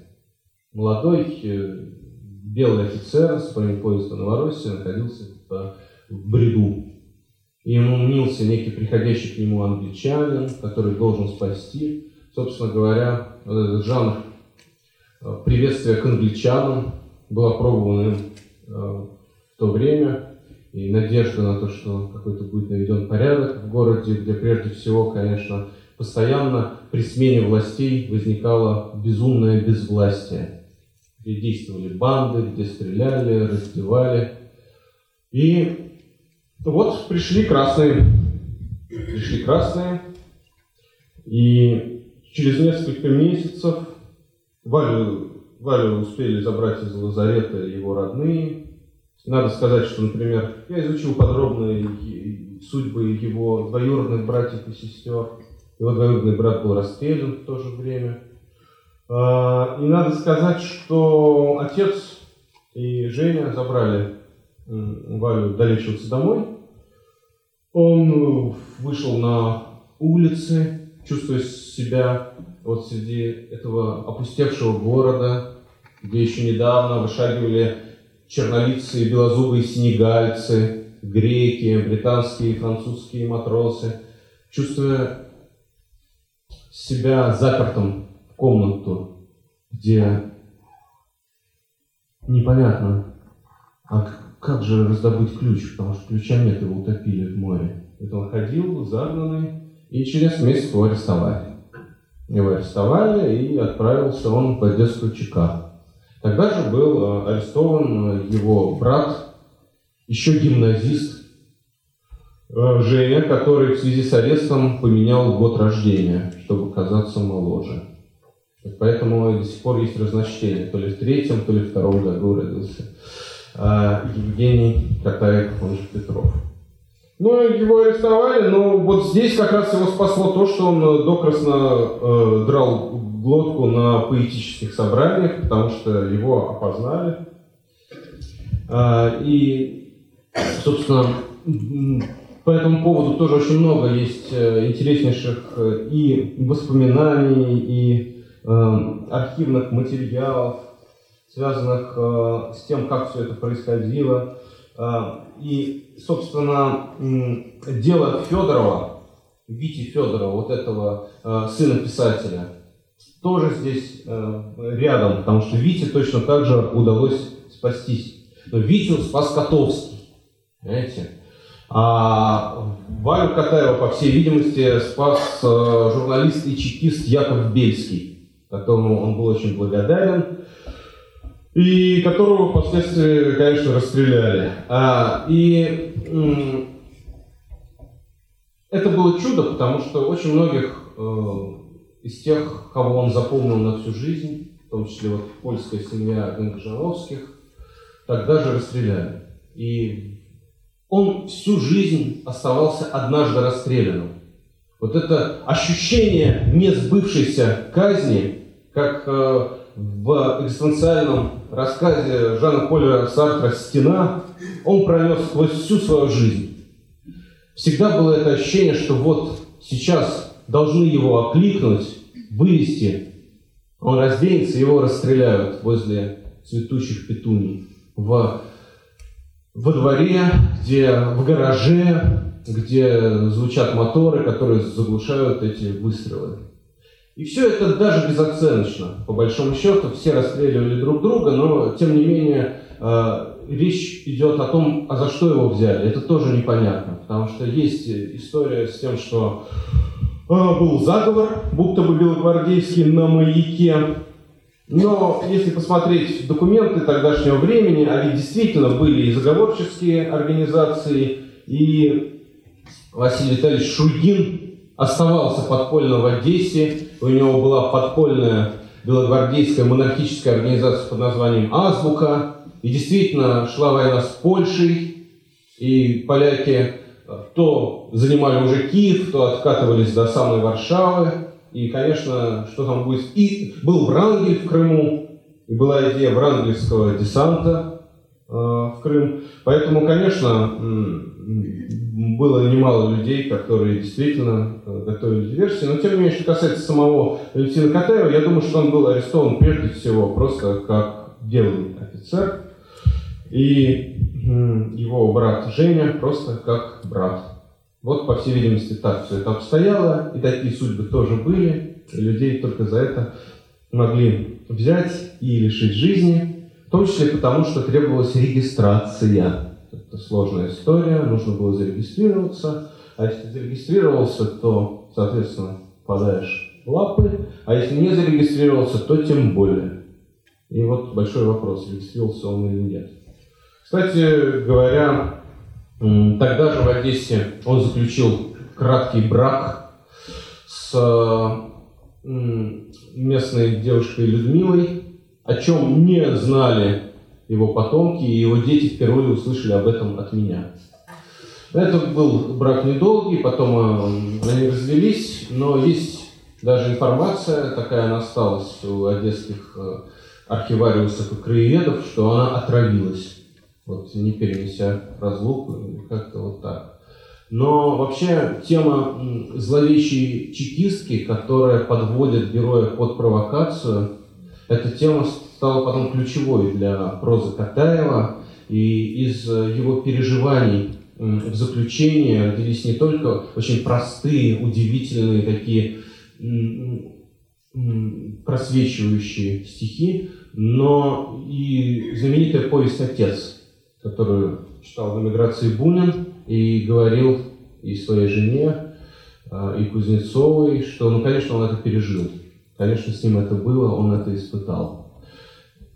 Молодой э, белый офицер с бронепоезда Новороссия находился в бреду. И ему мнился некий приходящий к нему англичанин, который должен спасти. Собственно говоря, вот этот жанр э, приветствия к англичанам был опробован э, в то время, и надежда на то, что какой-то будет наведен порядок в городе, где прежде всего, конечно, постоянно при смене властей возникало безумное безвластие, где действовали банды, где стреляли, раздевали. И вот пришли красные. Пришли красные, и через несколько месяцев Валю, успели забрать из лазарета его родные, надо сказать, что, например, я изучил подробно судьбы его двоюродных братьев и сестер. Его двоюродный брат был расстрелян в то же время. А, и надо сказать, что отец и Женя забрали Валю долечиваться домой. Он вышел на улицы, чувствуя себя вот среди этого опустевшего города, где еще недавно вышагивали чернолицые, белозубые сенегальцы, греки, британские и французские матросы, чувствуя себя запертым в комнату, где непонятно, а как же раздобыть ключ, потому что ключа нет, его утопили в море. Это он ходил загнанный, и через месяц его арестовали. Его арестовали, и отправился он в Одесскую ЧК. Тогда же был э, арестован э, его брат, еще гимназист э, Женя, который в связи с арестом поменял год рождения, чтобы казаться моложе. Поэтому до сих пор есть разночтение. То ли в третьем, то ли в втором году родился Евгений Катаев, он же Петров. Ну, его арестовали, но вот здесь как раз его спасло то, что он докрасно э, драл глотку на поэтических собраниях, потому что его опознали. А, и, собственно, по этому поводу тоже очень много есть э, интереснейших э, и воспоминаний, и э, архивных материалов, связанных с тем, как все это происходило. И, собственно, дело Федорова, Вити Федорова, вот этого сына писателя – тоже здесь э, рядом, потому что Вите точно так же удалось спастись. Но Витю спас Котовский, понимаете? А Валю Катаева, по всей видимости, спас э, журналист и чекист Яков Бельский, которому он был очень благодарен, и которого впоследствии, конечно, расстреляли. А, и это было чудо, потому что очень многих э, из тех, кого он запомнил на всю жизнь, в том числе вот польская семья Гангжановских, тогда же расстреляли. И он всю жизнь оставался однажды расстрелянным. Вот это ощущение несбывшейся казни, как э, в экзистенциальном рассказе Жана Поля Сартра «Стена», он пронес сквозь всю свою жизнь. Всегда было это ощущение, что вот сейчас должны его окликнуть, вывести. Он разденется, его расстреляют возле цветущих петуний. В, во дворе, где в гараже, где звучат моторы, которые заглушают эти выстрелы. И все это даже безоценочно. По большому счету, все расстреливали друг друга, но тем не менее э, речь идет о том, а за что его взяли. Это тоже непонятно, потому что есть история с тем, что а, был заговор, будто бы белогвардейский на маяке. Но если посмотреть документы тогдашнего времени, они действительно были и заговорческие организации, и Василий Витальевич Шульгин оставался подпольно в Одессе, у него была подпольная белогвардейская монархическая организация под названием «Азбука», и действительно шла война с Польшей, и поляки то занимали уже Киев, то откатывались до самой Варшавы. И, конечно, что там будет... И был Врангель в Крыму, и была идея врангельского десанта э, в Крым. Поэтому, конечно, было немало людей, которые действительно э, готовили диверсии. Но, тем не менее, что касается самого Валентина Катаева, я думаю, что он был арестован прежде всего просто как деланный офицер. И его брат Женя просто как брат. Вот, по всей видимости, так все это обстояло, и такие судьбы тоже были, людей только за это могли взять и лишить жизни, в том числе потому, что требовалась регистрация. Это сложная история, нужно было зарегистрироваться, а если зарегистрировался, то, соответственно, попадаешь в лапы, а если не зарегистрировался, то тем более. И вот большой вопрос, регистрировался он или нет. Кстати говоря, тогда же в Одессе он заключил краткий брак с местной девушкой Людмилой, о чем не знали его потомки, и его дети впервые услышали об этом от меня. Это был брак недолгий, потом э, они развелись, но есть даже информация, такая она осталась у одесских э, архивариусов и краеведов, что она отравилась, вот, не перенеся разлуку, как-то вот так. Но вообще тема зловещей чекистки, которая подводит героя под провокацию, эта тема стала потом ключевой для прозы Катаева, и из его переживаний в заключение родились не только очень простые, удивительные такие просвечивающие стихи, но и знаменитая повесть «Отец», которую читал в эмиграции Бунин и говорил и своей жене, а, и Кузнецовой, что, ну, конечно, он это пережил. Конечно, с ним это было, он это испытал.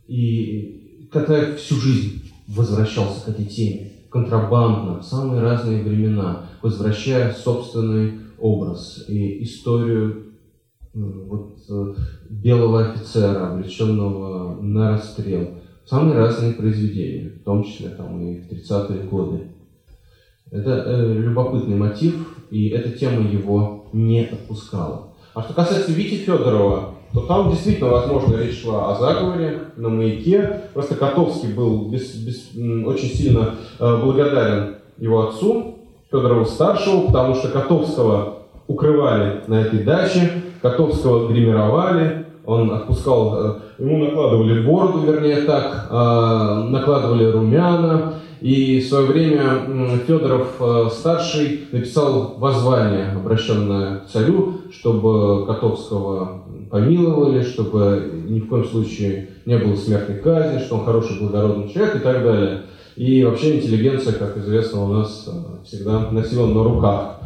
И Катаев всю жизнь возвращался к этой теме, контрабандно, в самые разные времена, возвращая собственный образ и историю вот, э, белого офицера, обреченного на расстрел. Самые разные произведения, в том числе там, и в 30-е годы. Это э, любопытный мотив, и эта тема его не отпускала. А что касается Вити Федорова, то там действительно, возможно, речь шла о заговоре на маяке. Просто Котовский был без, без, очень сильно э, благодарен его отцу, Федорову старшему, потому что Котовского укрывали на этой даче, Котовского гримировали, он отпускал, э, ему накладывали бороду, вернее так, э, накладывали румяна, и в свое время Федоров старший написал воззвание, обращенное к царю, чтобы Котовского помиловали, чтобы ни в коем случае не было смертной казни, что он хороший благородный человек и так далее. И вообще интеллигенция, как известно, у нас всегда носила на руках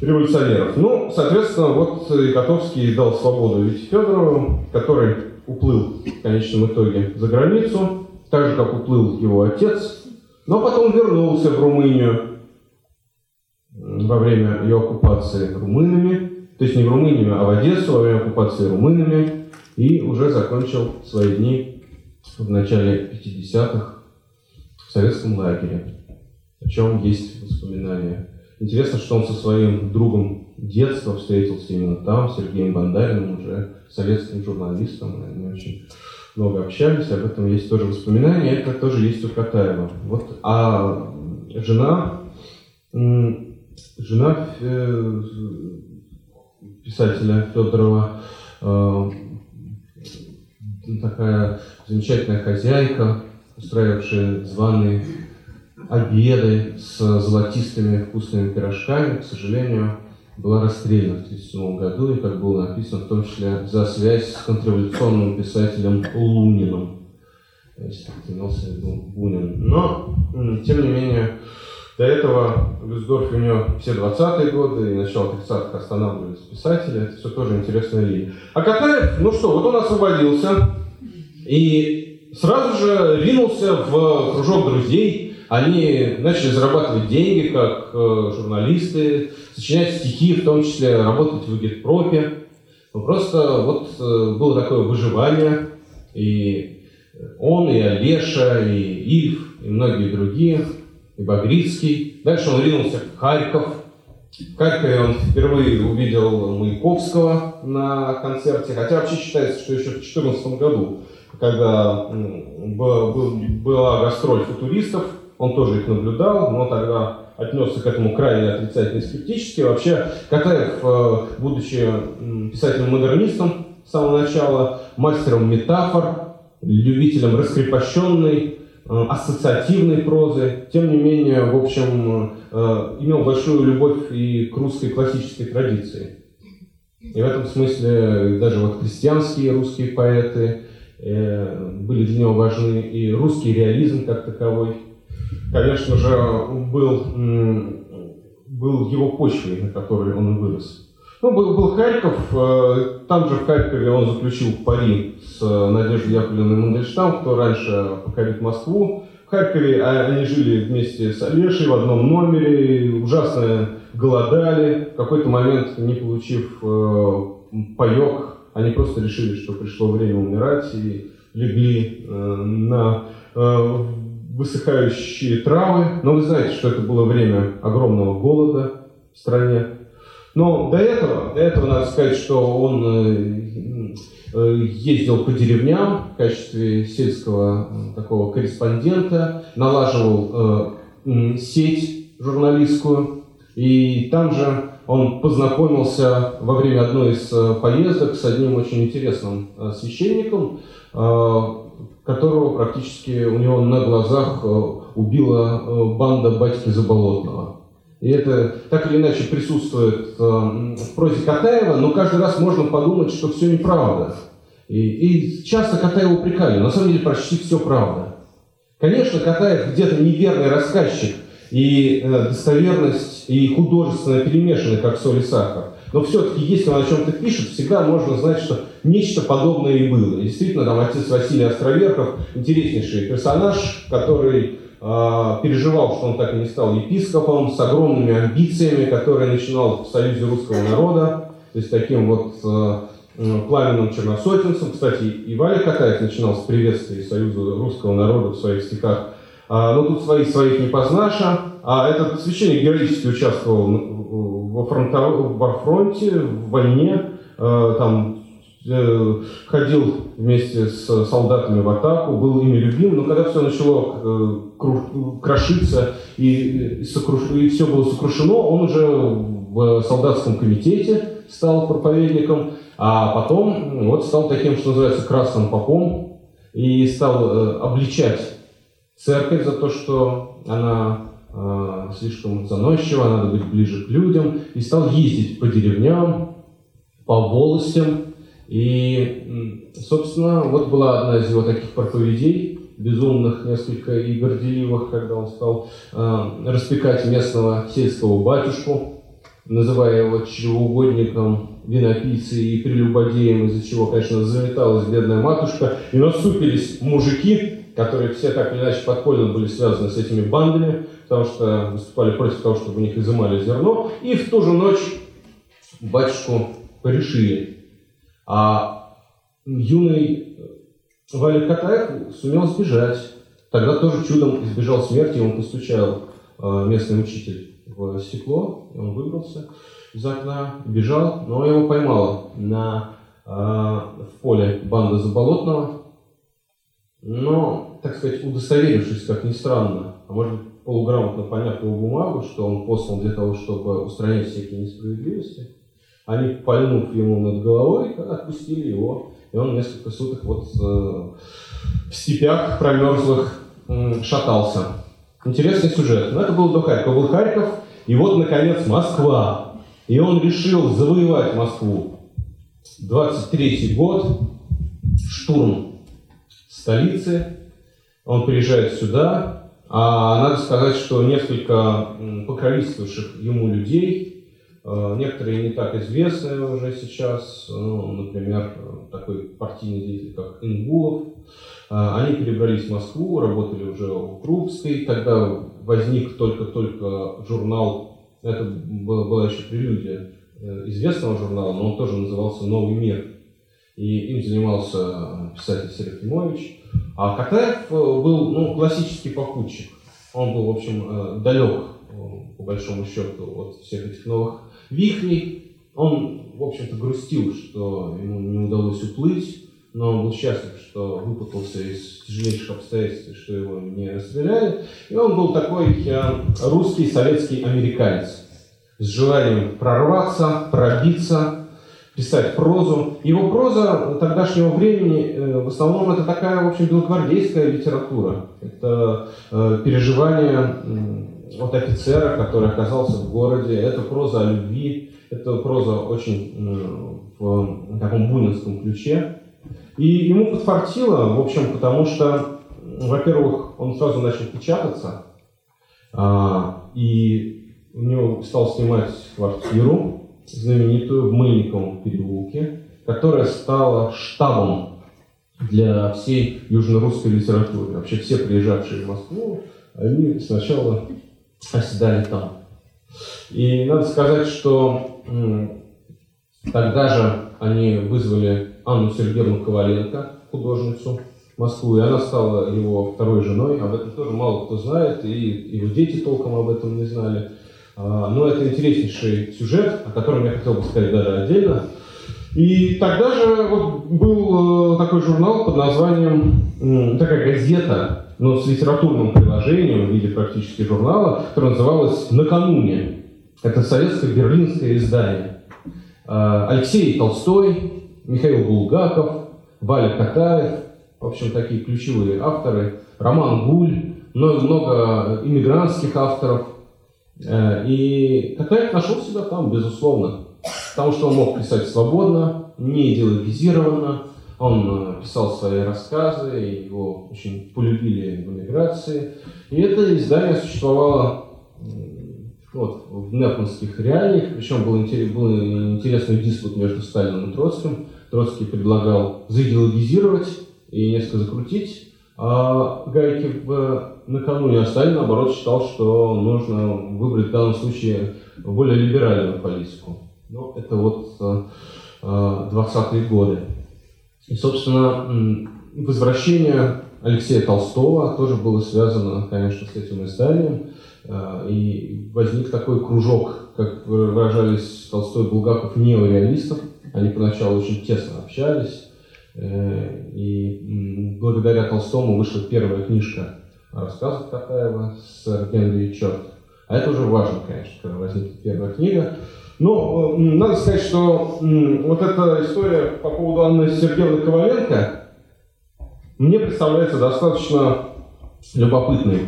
революционеров. Ну, соответственно, вот и Котовский дал свободу Вите Федорову, который уплыл в конечном итоге за границу, так же, как уплыл его отец, но потом вернулся в Румынию во время ее оккупации румынами, то есть не в Румынию, а в Одессу во время оккупации румынами, и уже закончил свои дни в начале 50-х в советском лагере, о чем есть воспоминания. Интересно, что он со своим другом детства встретился именно там, Сергеем Бандариным, уже советским журналистом. Они очень много общались, об этом есть тоже воспоминания, это тоже есть у Катаева. Вот, а жена, жена э, писателя Федорова, э, такая замечательная хозяйка, устраивавшая званые обеды с золотистыми вкусными пирожками, к сожалению, была расстреляна в 1937 году, и, как было написано, в том числе за связь с контрреволюционным писателем Луниным. Если имелся в виду Бунин. Но, тем не менее, до этого в Люсдорфе у него все 20-е годы и начало 30-х останавливались писатели. Это все тоже интересная линия. А Катаев, ну что, вот он освободился и сразу же ринулся в кружок друзей, они начали зарабатывать деньги как э, журналисты, сочинять стихи, в том числе работать в Гетпропе. Ну, просто вот э, было такое выживание, и он, и Олеша, и Ильф, и многие другие, и Багрицкий. Дальше он ринулся в Харьков. В Харькове он впервые увидел Маяковского на концерте, хотя вообще считается, что еще в 2014 году, когда была гастроль футуристов, он тоже их наблюдал, но тогда отнесся к этому крайне отрицательно и скептически. Вообще, Катаев, э, будучи писателем-модернистом с самого начала, мастером метафор, любителем раскрепощенной, ассоциативной прозы. Тем не менее, в общем, имел большую любовь и к русской классической традиции. И в этом смысле даже вот крестьянские русские поэты были для него важны, и русский реализм как таковой, конечно же, был, был его почвой, на которой он вырос. Ну, был, был Харьков, э, там же в Харькове он заключил пари с э, Надеждой Яковлевной Мандельштам, кто раньше покорит Москву. В Харькове а, они жили вместе с Олешей в одном номере, ужасно голодали. В какой-то момент, не получив э, паек, они просто решили, что пришло время умирать и легли на высыхающие травы. Но вы знаете, что это было время огромного голода в стране. Но до этого, до этого надо сказать, что он э, э, ездил по деревням в качестве сельского э, такого корреспондента, налаживал сеть журналистскую, и там же он познакомился во время одной из поездок с одним очень интересным священником, которого практически у него на глазах убила банда батьки Заболотного. И это так или иначе присутствует э, в прозе Катаева, но каждый раз можно подумать, что все неправда. И, и часто Катаева упрекали, на самом деле почти все правда. Конечно, Катаев где-то неверный рассказчик, и э, достоверность, и художественно перемешаны, как соль и сахар. Но все-таки, если он о чем-то пишет, всегда можно знать, что нечто подобное и было. И действительно, там отец Василий Островерхов интереснейший персонаж, который переживал, что он так и не стал епископом, с огромными амбициями, которые начинал в Союзе русского народа, то есть таким вот э, пламенным черносотенцем. Кстати, и Валя Катаев начинал с приветствия Союза русского народа в своих стихах. А, но тут своих своих не познаша. А этот священник героически участвовал во, фронтов, во фронте, в войне, э, там ходил вместе с солдатами в атаку, был ими любим, но когда все начало э, крошиться и, сокруш... и все было сокрушено, он уже в солдатском комитете стал проповедником, а потом вот стал таким, что называется, красным попом и стал э, обличать церковь за то, что она слишком заносчива, надо быть ближе к людям, и стал ездить по деревням, по волостям, и, собственно, вот была одна из его таких проповедей, безумных несколько и горделивых, когда он стал э, распекать местного сельского батюшку, называя его чревоугодником, винопийцей и прелюбодеем, из-за чего, конечно, заметалась бедная матушка, и наступились мужики, которые все так или иначе подпольно были связаны с этими бандами, потому что выступали против того, чтобы у них изымали зерно, и в ту же ночь батюшку порешили а юный Валик Катаев сумел сбежать. Тогда тоже чудом избежал смерти, он постучал э, местный учитель в стекло, и он выбрался из окна, бежал, но его поймала на, э, в поле банда Заболотного. Но, так сказать, удостоверившись, как ни странно, а может полуграмотно поняв его бумагу, что он послан для того, чтобы устранять всякие несправедливости, они, пальнув ему над головой, отпустили его, и он несколько суток вот э, в степях промерзлых шатался. Интересный сюжет. Но это был до Харькова. Был Харьков, и вот, наконец, Москва. И он решил завоевать Москву. 23 год, штурм столицы. Он приезжает сюда, а надо сказать, что несколько покровительствующих ему людей некоторые не так известные уже сейчас, ну, например, такой партийный деятель, как Ингулов. Э, они перебрались в Москву, работали уже в Крупской. Тогда возник только-только журнал, это была еще прелюдия э, известного журнала, но он тоже назывался «Новый мир». И им занимался писатель Серафимович. А Катаев был ну, классический попутчик. Он был, в общем, далек, по большому счету, от всех этих новых вихрей. Он, в общем-то, грустил, что ему не удалось уплыть, но он был счастлив, что выпутался из тяжелейших обстоятельств, что его не расстреляли. И он был такой э, русский советский американец с желанием прорваться, пробиться. писать прозу. Его проза тогдашнего времени, э, в основном это такая, в общем, белогвардейская литература. Это э, переживание от офицера, который оказался в городе. Это проза о любви. Это проза очень в таком бунинском ключе. И ему подфартило, в общем, потому что, во-первых, он сразу начал печататься, а, и у него стал снимать квартиру, знаменитую в Мыльниковом переулке, которая стала штабом для всей южно-русской литературы. Вообще все приезжавшие в Москву, они сначала оседали там. И надо сказать, что тогда же они вызвали Анну Сергеевну Коваленко, художницу, Москву, и она стала его второй женой. Об этом тоже мало кто знает, и его дети толком об этом не знали. А, но это интереснейший сюжет, о котором я хотел бы сказать даже отдельно. И тогда же вот был э, такой журнал под названием, такая газета, но с литературным приложением в виде практически журнала, которая называлась «Накануне». Это советско-берлинское издание. А, Алексей Толстой, Михаил Булгаков, Валя Катаев, в общем, такие ключевые авторы, Роман Гуль, много, много иммигрантских авторов – Э, и Катаев нашел себя там, безусловно. Потому что он мог писать свободно, не идеологизированно. Он э, писал свои рассказы, его очень полюбили в эмиграции. И это издание существовало вот, в непманских реалиях, причем был, интерес, был интересный диспут между Сталиным и Троцким. Троцкий предлагал заидеологизировать и несколько закрутить а гайки в накануне, а Сталин, наоборот, считал, что нужно выбрать в данном случае более либеральную политику. Ну, это вот 20-е э, годы. И, собственно, возвращение Алексея Толстого тоже было связано, конечно, с этим изданием. Э, и возник такой кружок, как выражались Толстой и Булгаков, неореалистов. Они поначалу очень тесно общались. Э, и благодаря Толстому вышла первая книжка рассказов Катаева с Генри Черт. А это уже важно, конечно, когда возникнет первая книга. Но надо сказать, что вот эта история по поводу Анны Сергеевны Коваленко мне представляется достаточно любопытной.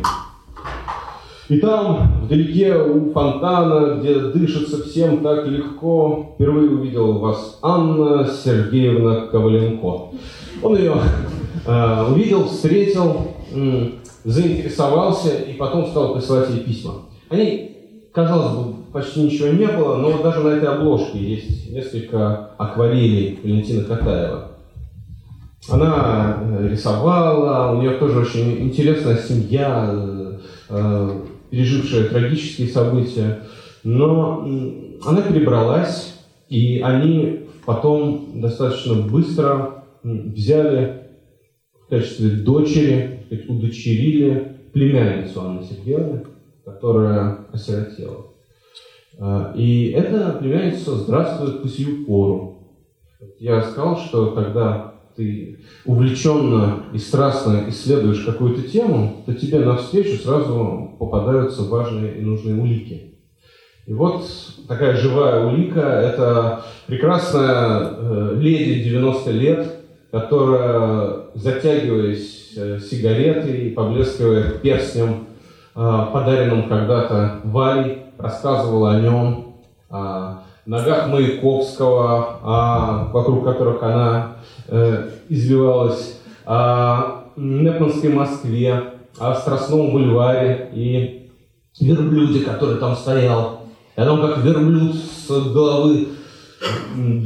И там, вдалеке у фонтана, где дышится всем так легко, впервые увидел вас Анна Сергеевна Коваленко. Он ее э, увидел, встретил, заинтересовался и потом стал присылать ей письма. Они, казалось бы, почти ничего не было, но даже на этой обложке есть несколько акварелей Валентина Катаева. Она э, рисовала, у нее тоже очень интересная семья, э, пережившая трагические события. Но она перебралась, и они потом достаточно быстро взяли в качестве дочери удочерили племянницу Анны Сергеевны, которая осиротела. А, и эта племянница здравствует по сию пору. Я сказал, что когда ты увлеченно и страстно исследуешь какую-то тему, то тебе навстречу сразу попадаются важные и нужные улики. И вот такая живая улика – это прекрасная э, леди 90 лет, которая, затягиваясь Э, сигареты и поблескивая перстнем, э, подаренным когда-то Валей, рассказывала о нем, о ногах Маяковского, о, вокруг которых она э, извивалась, о Непманской Москве, о Страстном бульваре и верблюде, который там стоял. о том, как верблюд с головы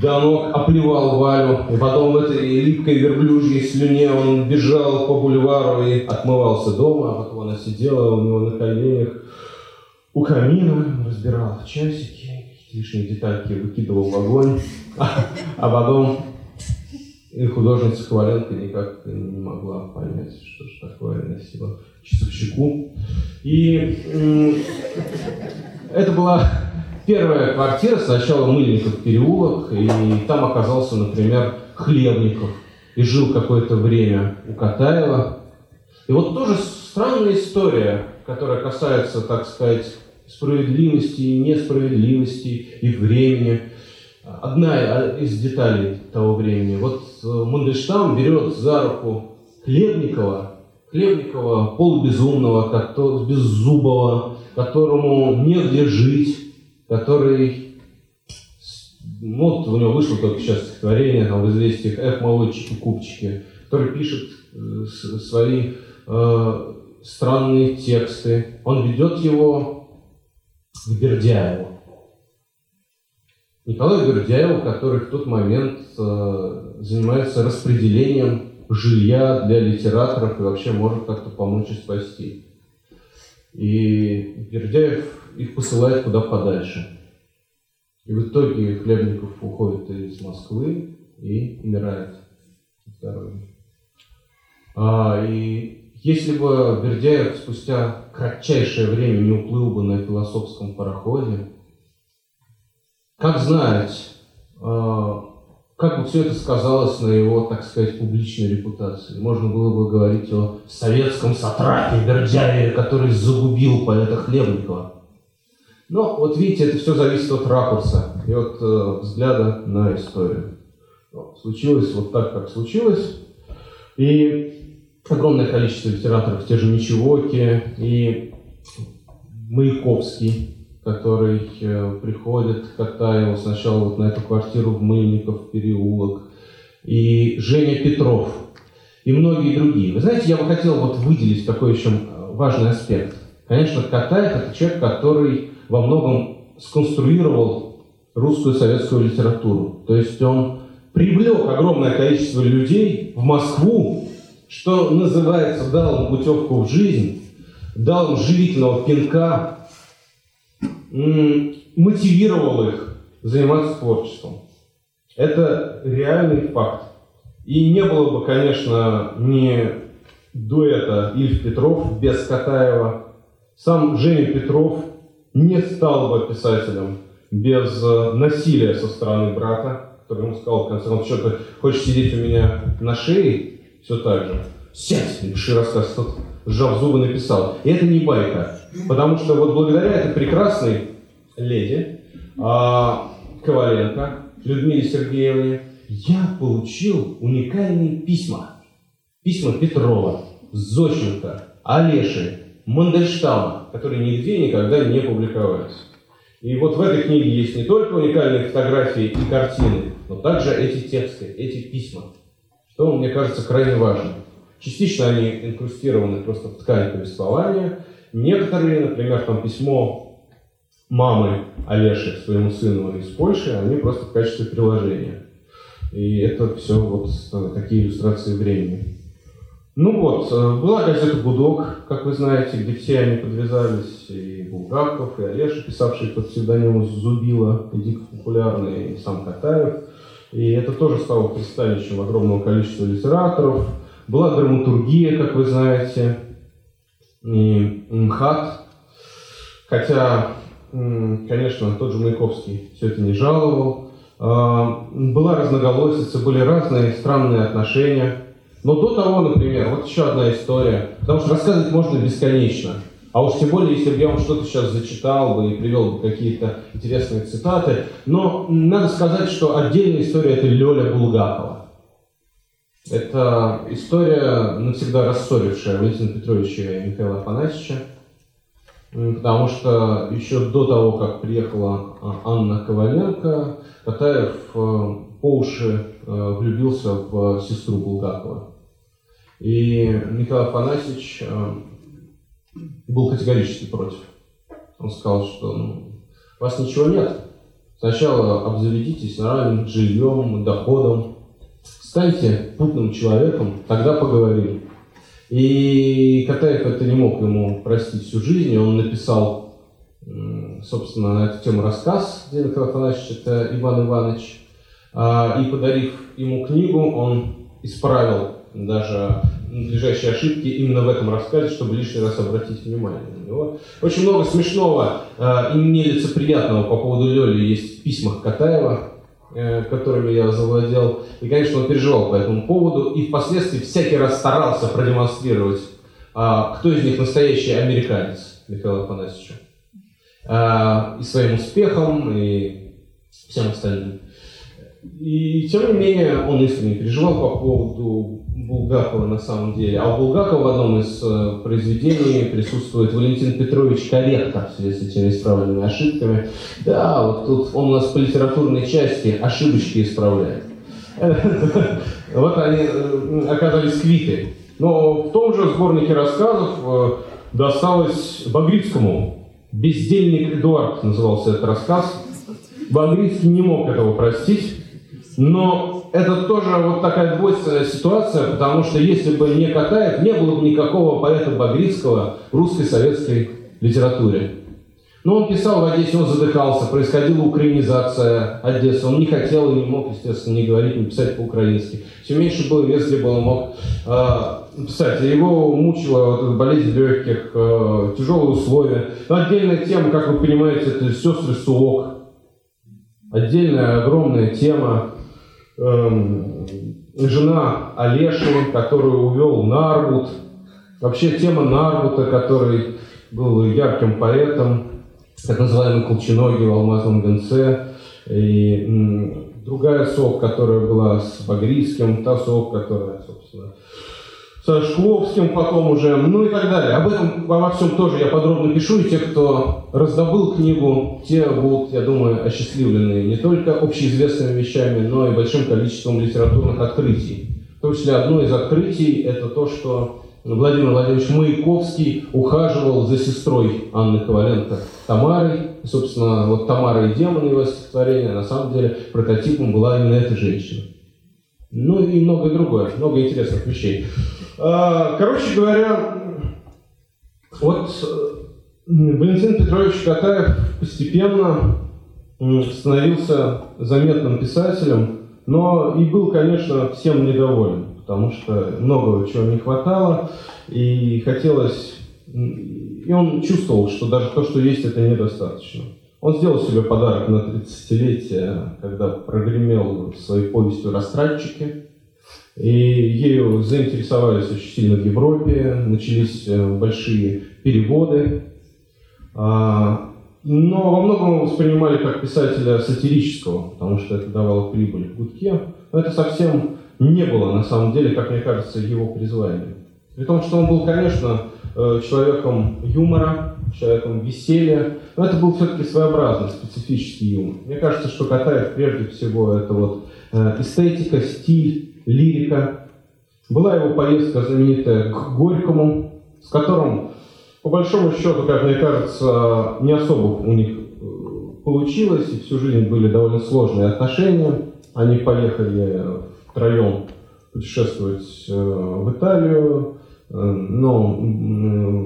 Данок оплевал Валю, и потом в этой липкой верблюжьей слюне он бежал по бульвару и отмывался дома, а потом она сидела у него на коленях у камина, разбирала часики, лишние детальки выкидывал в огонь, а, а потом и художница Коваленко никак не могла понять, что же такое носила часовщику. И это была Первая квартира, сначала Мыльников переулок, и там оказался, например, Хлебников, и жил какое-то время у Катаева. И вот тоже странная история, которая касается, так сказать, справедливости и несправедливости и времени. одна из деталей того времени. Вот э, Мандельштам берет за руку Хлебникова, Хлебникова полубезумного, который, беззубого, которому негде жить, который, ну, вот у него вышло только сейчас стихотворение там, в известиях «Эх, молодчики, купчики», который пишет э, свои э, странные тексты. Он ведет его к Бердяеву. Николаю Бердяеву, который в тот момент э, занимается распределением жилья для литераторов и вообще может как-то помочь и спасти. И Бердяев их посылает куда подальше. И в итоге Хлебников уходит из Москвы и умирает в. А, и если бы Бердяев спустя кратчайшее время не уплыл бы на философском пароходе, как знать, а, как бы все это сказалось на его, так сказать, публичной репутации. Можно было бы говорить о советском сатрапе Бердяеве, который загубил поэта Хлебникова. Но вот видите, это все зависит от ракурса и от э, взгляда на историю. Случилось вот так, как случилось. И огромное количество литераторов, те же Мичевоки и Маяковский, который э, приходит к Катаеву сначала вот на эту квартиру в Мыльников переулок, и Женя Петров, и многие другие. Вы знаете, я бы хотел вот выделить такой еще э, важный аспект. Конечно, Катаев – это человек, который во многом сконструировал русскую советскую литературу. То есть он привлек огромное количество людей в Москву, что называется, дал им путевку в жизнь, дал им живительного пинка, мотивировал их заниматься творчеством. Это реальный факт. И не было бы, конечно, ни дуэта Ильф Петров без Катаева. Сам Женя Петров не стал бы писателем без э, насилия со стороны брата, который ему сказал, в конце концов, что ты хочешь сидеть у меня на шее, все так же. Сядь, напиши рассказ. Сжав зубы, написал. И это не байка. Потому что вот благодаря этой прекрасной леди а, Коваленко, Людмиле Сергеевне, я получил уникальные письма. Письма Петрова, Зощенко, Олеши, Мандельштама, которые нигде никогда не публиковались. И вот в этой книге есть не только уникальные фотографии и картины, но также эти тексты, эти письма, что, мне кажется, крайне важно. Частично они инкрустированы просто в ткань повествования, некоторые, например, там письмо мамы Олеши своему сыну из Польши, они просто в качестве приложения. И это все вот такие иллюстрации времени. Ну вот, э, была газета «Гудок», как вы знаете, где все они подвязались, и Булгаков, и Олеша, писавший под псевдонимом Зубила, и дико популярный, и сам Катаев. И это тоже стало пристанищем огромного количества литераторов. Была драматургия, как вы знаете, и МХАТ. Хотя, конечно, тот же Маяковский все это не жаловал. А, была разноголосица, были разные странные отношения – но до того, например, вот еще одна история, потому что рассказывать можно бесконечно. А уж тем более, если бы я вам что-то сейчас зачитал бы и привел бы какие-то интересные цитаты. Но надо сказать, что отдельная история – это Лёля Булгакова. Это история, навсегда рассорившая Валентина Петровича и Михаила Афанасьевича. Потому что еще до того, как приехала а, Анна Коваленко, Катаев э, по уши э, влюбился в сестру Булгакова. И Михаил Афанасьевич э, был категорически против. Он сказал, что ну, у вас ничего нет. Сначала обзаведитесь нормальным жильем, доходом, станьте путным человеком, тогда поговорим. И Катаев это не мог ему простить всю жизнь, и он написал, собственно, на эту тему рассказ, где Михаил Афанасьевич, это Иван Иванович, а, и подарив ему книгу, он исправил даже надлежащие ошибки именно в этом рассказе, чтобы лишний раз обратить внимание на него. Очень много смешного э, и нелицеприятного по поводу Лёли есть в письмах Катаева, э, которыми я завладел. И, конечно, он переживал по этому поводу и впоследствии всякий раз старался продемонстрировать, э, кто из них настоящий американец Михаила Афанасьевича. Э, и своим успехом, и всем остальным. И тем не менее он искренне переживал по поводу Булгакова на самом деле. А у Булгакова в одном из э, произведений присутствует Валентин Петрович корректор в связи с этими исправленными ошибками. Да, вот тут он у нас по литературной части ошибочки исправляет. Вот они э, оказались квиты. Но в том же сборнике рассказов э, досталось Багрицкому. «Бездельник Эдуард» назывался этот рассказ. Багрицкий не мог этого простить. Но это тоже вот такая двойственная ситуация, потому что если бы не Катаев, не было бы никакого поэта Багрицкого в русской советской литературе. Но он писал в Одессе, он задыхался, происходила украинизация Одессы. Он не хотел и не мог, естественно, не говорить, не писать по-украински. Все меньше было где бы он мог э, писать. Его мучила вот болезнь легких, э, тяжелые условия. Но отдельная тема, как вы понимаете, это сестры Суок. Отдельная огромная тема жена Олеши, которую увел Нарвуд. Вообще тема Нарвута, который был ярким поэтом, так называемый Колченогий в «Алмазном гонце». И другая сок, которая была с Багрийским, та сок, которая, собственно, со Шкловским потом уже, ну и так далее. Об этом во всем тоже я подробно пишу, и те, кто раздобыл книгу, те будут, я думаю, осчастливлены не только общеизвестными вещами, но и большим количеством литературных открытий. В том числе одно из открытий – это то, что Владимир Владимирович Маяковский ухаживал за сестрой Анны Коваленко Тамарой. И, собственно, вот Тамара и демон его стихотворения, на самом деле прототипом была именно эта женщина. Ну и многое другое, много интересных вещей. А, короче говоря, вот Валентин Петрович Катаев постепенно становился заметным писателем, но и был, конечно, всем недоволен, потому что многого чего не хватало, и хотелось... И он чувствовал, что даже то, что есть, это недостаточно. Он сделал себе подарок на 30-летие, когда прогремел своей повестью «Растратчики», и ею заинтересовались очень сильно в Европе, начались э, большие переводы. А, но во многом воспринимали как писателя сатирического, потому что это давало прибыль в гудке. Но это совсем не было, на самом деле, как мне кажется, его призванием. При том, что он был, конечно, э, человеком юмора, человеком веселья, но это был все-таки своеобразный, специфический юмор. Мне кажется, что Катаев прежде всего это вот э, эстетика, стиль, лирика. Была его поездка знаменитая к Горькому, с которым, по большому счету, как мне кажется, не особо у них э, получилось, и всю жизнь были довольно сложные отношения. Они поехали втроем путешествовать э, в Италию, э, но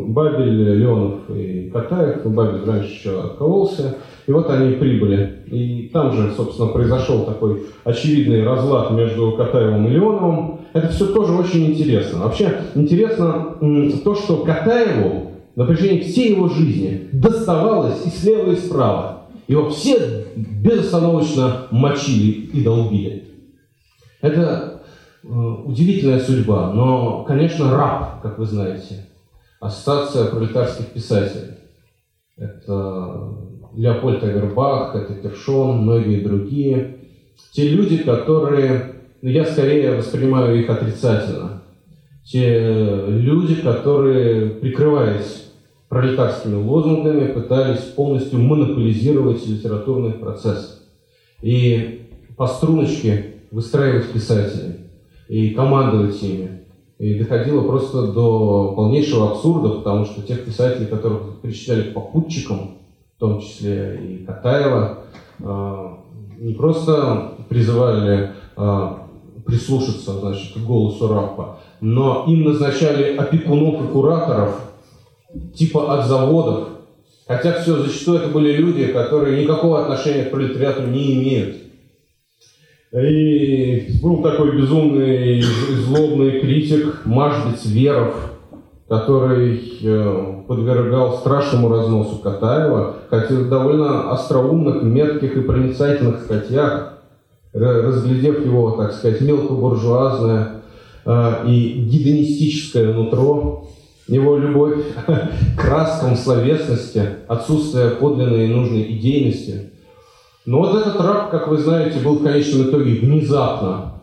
Бабель, Леонов и Катаев, Бабель раньше еще откололся, и вот они прибыли. И там же, собственно, произошел такой очевидный разлад между Катаевым и Леоновым. Это все тоже очень интересно. Вообще интересно то, что Катаеву на протяжении всей его жизни доставалось и слева, и справа. Его все безостановочно мочили и долбили. Это э, удивительная судьба, но, конечно, раб, как вы знаете, ассоциация пролетарских писателей. Это Леопольд Авербах, это Першон, многие другие. Те люди, которые, ну, я скорее воспринимаю их отрицательно. Те люди, которые, прикрываясь пролетарскими лозунгами, пытались полностью монополизировать литературный процесс. И по струночке выстраивать писателей и командовать ими. И доходило просто до полнейшего абсурда, потому что тех писателей, которых причисляли попутчикам, в том числе и Катаева, а, не просто призывали а, прислушаться значит, к голосу Раппа, но им назначали опекунов и кураторов типа от заводов, хотя все зачастую это были люди, которые никакого отношения к пролетариату не имеют. И был такой безумный и злобный критик Машбиц Веров, который э, подвергал страшному разносу Катаева, хотя в довольно остроумных, метких и проницательных статьях, разглядев его, так сказать, мелкобуржуазное э, и гедонистическое нутро, его любовь к краскам словесности, отсутствие подлинной и нужной идейности. Но вот этот раб, как вы знаете, был в конечном итоге внезапно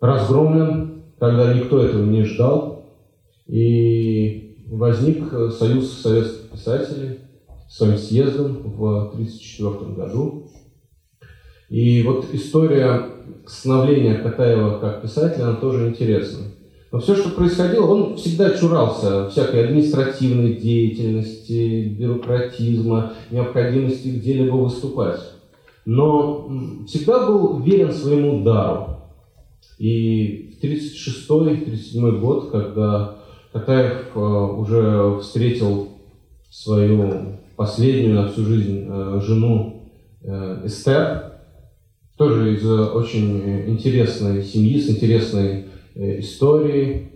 разгромлен, когда никто этого не ждал. И возник Союз советских писателей своим съездом в 1934 году. И вот история становления Катаева как писателя, она тоже интересна. Но все, что происходило, он всегда чурался всякой административной деятельности, бюрократизма, необходимости где-либо выступать. Но всегда был верен своему дару. И в 1936-1937 год, когда Катаев э, уже встретил свою последнюю на всю жизнь э, жену э, Эстер, тоже из очень интересной семьи, с интересной истории,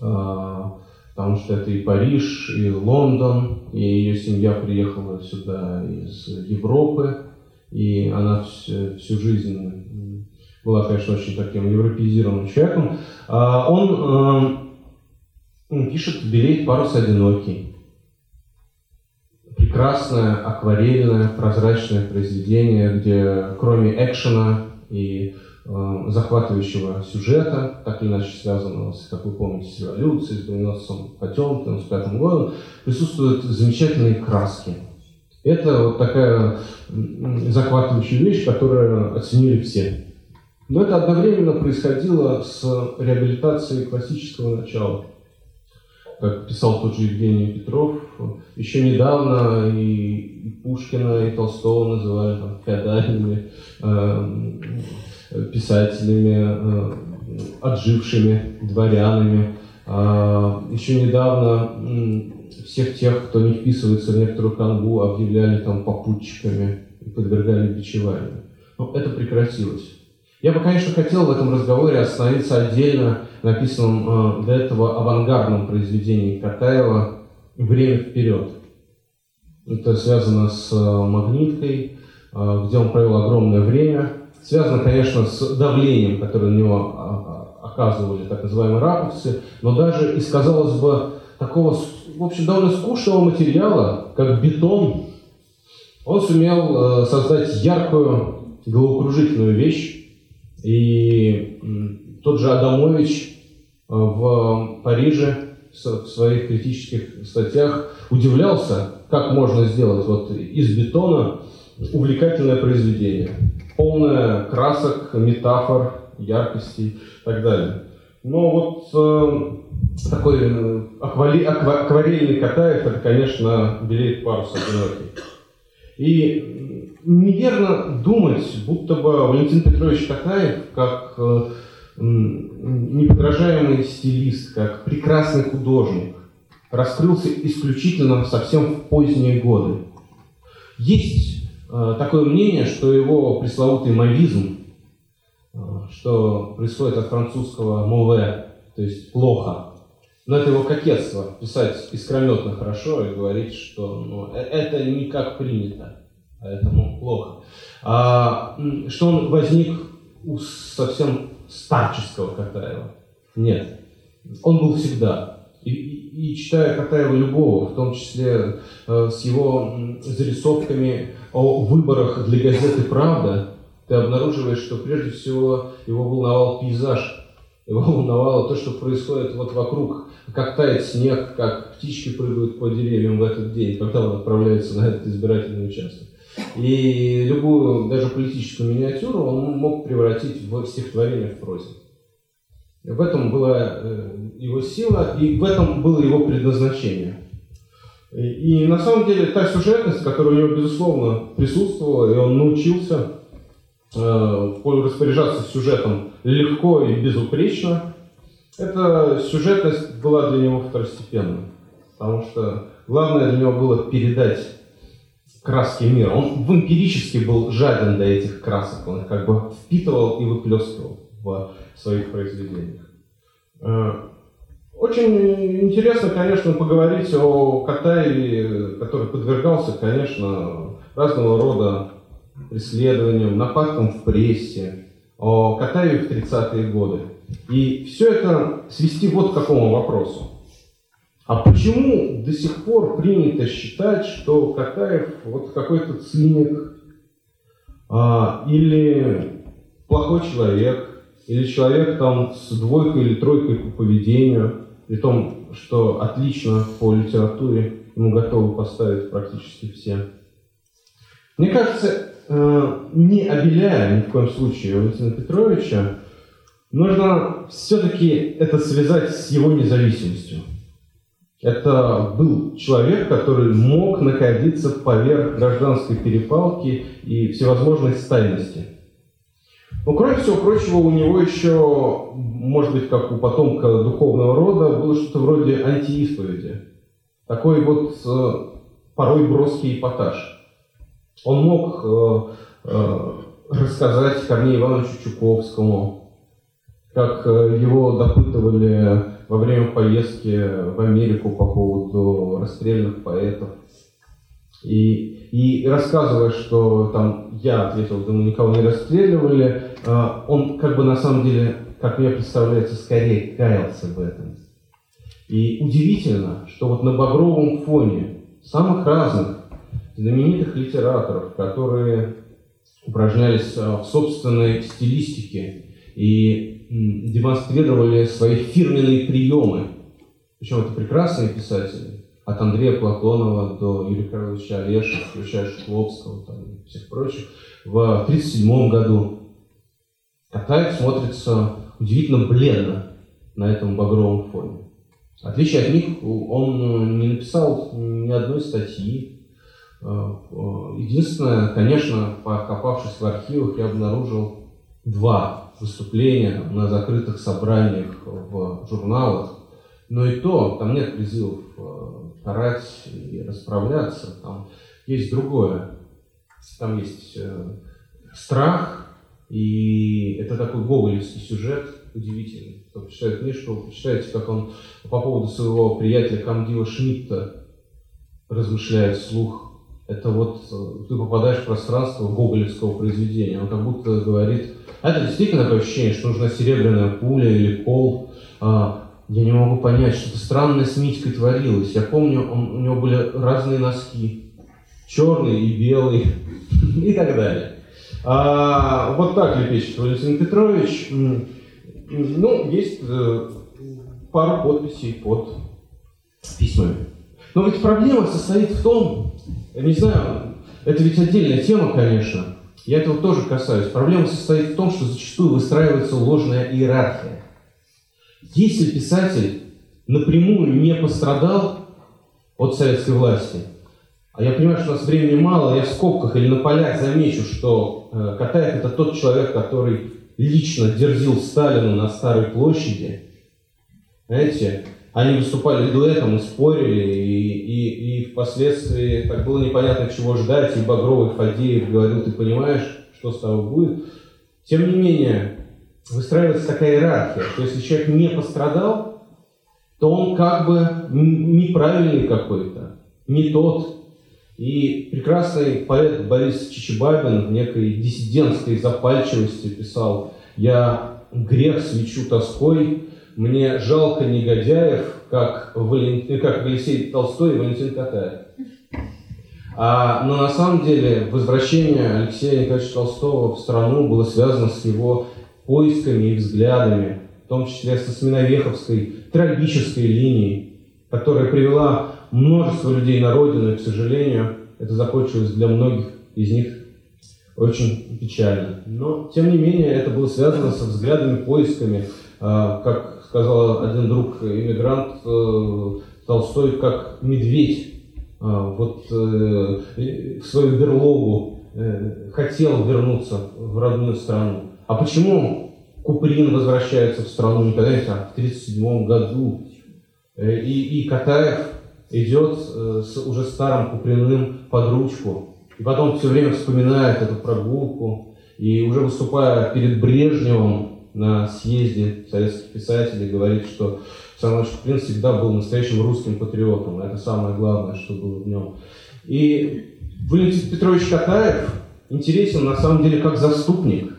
а, потому что это и Париж, и Лондон, и ее семья приехала сюда из Европы, и она всю, всю жизнь была, конечно, очень таким европеизированным человеком. А, он пишет «Белеет парус одинокий». Прекрасное, акварельное, прозрачное произведение, где кроме экшена и Э, захватывающего сюжета, так или иначе связанного, с, как вы помните, с революцией, с броненосцем Потемкиным, с пятым годом, присутствуют замечательные краски. Это вот такая захватывающая вещь, которую оценили все. Но это одновременно происходило с реабилитацией классического начала. Как писал тот же Евгений Петров, еще недавно и Пушкина, и Толстого называли там, феодальными э, писателями, э, отжившими дворянами. А, еще недавно всех тех, кто не вписывается в некоторую канву, объявляли там попутчиками и подвергали бичеванию. Но это прекратилось. Я бы, конечно, хотел в этом разговоре остановиться отдельно написанном э, для этого авангардном произведении Катаева «Время вперед». Это связано с э, «Магниткой», где он провел огромное время – связано, конечно, с давлением, которое на него а, а, оказывали так называемые раповцы, но даже из, казалось бы, такого, в общем, довольно скучного материала, как бетон, он сумел э, создать яркую, головокружительную вещь. И тот же Адамович э, в Париже в своих критических статьях удивлялся, как можно сделать вот из бетона увлекательное произведение полная красок, метафор, яркостей и так далее. Но вот э, такой э, аквали, аква, акварельный Катаев, это, конечно, белеет парус одинокий. И неверно думать, будто бы Валентин Петрович Катаев, как э, неподражаемый стилист, как прекрасный художник, раскрылся исключительно совсем в поздние годы. Есть Э, такое мнение, что его пресловутый мавизм, э, что происходит от французского «mauvais», то есть «плохо», но это его кокетство, писать искрометно хорошо и говорить, что ну, это не как принято, поэтому плохо. А, что он возник у совсем старческого Катаева? Нет. Он был всегда. И, и, и читая Катаева любого, в том числе э, с его зарисовками о выборах для газеты «Правда», ты обнаруживаешь, что прежде всего его волновал пейзаж, его волновало то, что происходит вот вокруг, как тает снег, как птички прыгают по деревьям в этот день, когда он отправляется на этот избирательный участок. И любую, даже политическую миниатюру он мог превратить в стихотворение в прозе. В этом была э, его сила, и в этом было его предназначение. И, и на самом деле та сюжетность, которая у него, безусловно, присутствовала, и он научился э, распоряжаться сюжетом легко и безупречно, эта сюжетность была для него второстепенной. Потому что главное для него было передать краски мира. Он эмпирически был жаден до этих красок. Он их как бы впитывал и выплескивал в своих произведениях. Э, очень интересно, конечно, поговорить о Катаеве, который подвергался, конечно, разного рода преследованиям, нападкам в прессе, о Катаеве в 30-е годы. И все это свести вот к какому вопросу. А почему до сих пор принято считать, что Катаев вот какой-то циник, а, или плохой человек, или человек там с двойкой или тройкой по поведению, при том, что отлично по литературе ему готовы поставить практически все. Мне кажется, э, не обеляя ни в коем случае Валентина Петровича, нужно все-таки это связать с его независимостью. Это был человек, который мог находиться поверх гражданской перепалки и всевозможной стайности. Но, кроме всего прочего, у него еще, может быть, как у потомка духовного рода, было что-то вроде антиисповеди. Такой вот э, порой броский эпатаж. Он мог э, э, рассказать Корнею Ивановичу Чуковскому, как его допытывали во время поездки в Америку по поводу расстрельных поэтов. И, и рассказывая, что там я ответил, да никого не расстреливали, э, он как бы на самом деле, как мне представляется, скорее каялся в этом. И удивительно, что вот на багровом фоне самых разных знаменитых литераторов, которые упражнялись э, в собственной стилистике и демонстрировали свои фирменные приемы. Причем это прекрасные писатели, от Андрея Платонова до Юрия Карловича Олешева, включая Шкловского там, и всех прочих. В 1937 году Катаев смотрится удивительно бледно на этом багровом фоне. В отличие от них, он не написал ни одной статьи. Э, э, единственное, конечно, покопавшись в архивах, я обнаружил два выступления на закрытых собраниях в журналах. Но и то, там нет призывов э, карать и расправляться. Там есть другое. Там есть страх, и это такой гоголевский сюжет – удивительный. Кто почитает книжку, почитайте, как он по поводу своего приятеля Камдила Шмидта размышляет вслух. Это вот э, ты попадаешь в пространство гоголевского произведения. Он как будто говорит, это действительно такое ощущение, что нужна серебряная пуля или кол. А, я не могу понять, что-то странное с Митькой творилось. Я помню, он, у него были разные носки. Черный и белый и так далее. А, вот так лепечет Валентин Петрович. Ну, есть э, пару подписей под письмами. Но ведь проблема состоит в том, не знаю, это ведь отдельная тема, конечно, я этого тоже касаюсь. Проблема состоит в том, что зачастую выстраивается ложная иерархия. Если писатель напрямую не пострадал от советской власти, а я понимаю, что у нас времени мало, я в скобках или на полях замечу, что э, Катаев это тот человек, который лично дерзил Сталину на Старой площади, знаете, они выступали дуэтом и спорили, и, и, и впоследствии так было непонятно, чего ждать, и Багровый Фадеев говорил, ты понимаешь, что с тобой будет. Тем не менее, выстраивается такая иерархия, что если человек не пострадал, то он как бы неправильный какой-то, не тот. И прекрасный поэт Борис Чичибабин в некой диссидентской запальчивости писал «Я грех свечу тоской, мне жалко негодяев, как, Валентин, как Алексей Толстой и Валентин Катаев». А, но на самом деле возвращение Алексея Николаевича Толстого в страну было связано с его поисками и взглядами, в том числе со Сменовеховской трагической линией, которая привела множество людей на родину, и, к сожалению, это закончилось для многих из них очень печально. Но, тем не менее, это было связано со взглядами, поисками. А, как сказал один друг, иммигрант э, Толстой, как медведь а, вот э, в свою берлогу э, хотел вернуться в родную страну. А почему Куприн возвращается в страну не когда-нибудь, а в 1937 году? И, и Катаев идет э, с уже старым Куприным под ручку, и потом все время вспоминает эту прогулку, и уже выступая перед Брежневым на съезде советских писателей, говорит, что Александр Куприн всегда был настоящим русским патриотом. Это самое главное, что было в нем. И Валентин Петрович Катаев интересен на самом деле как заступник.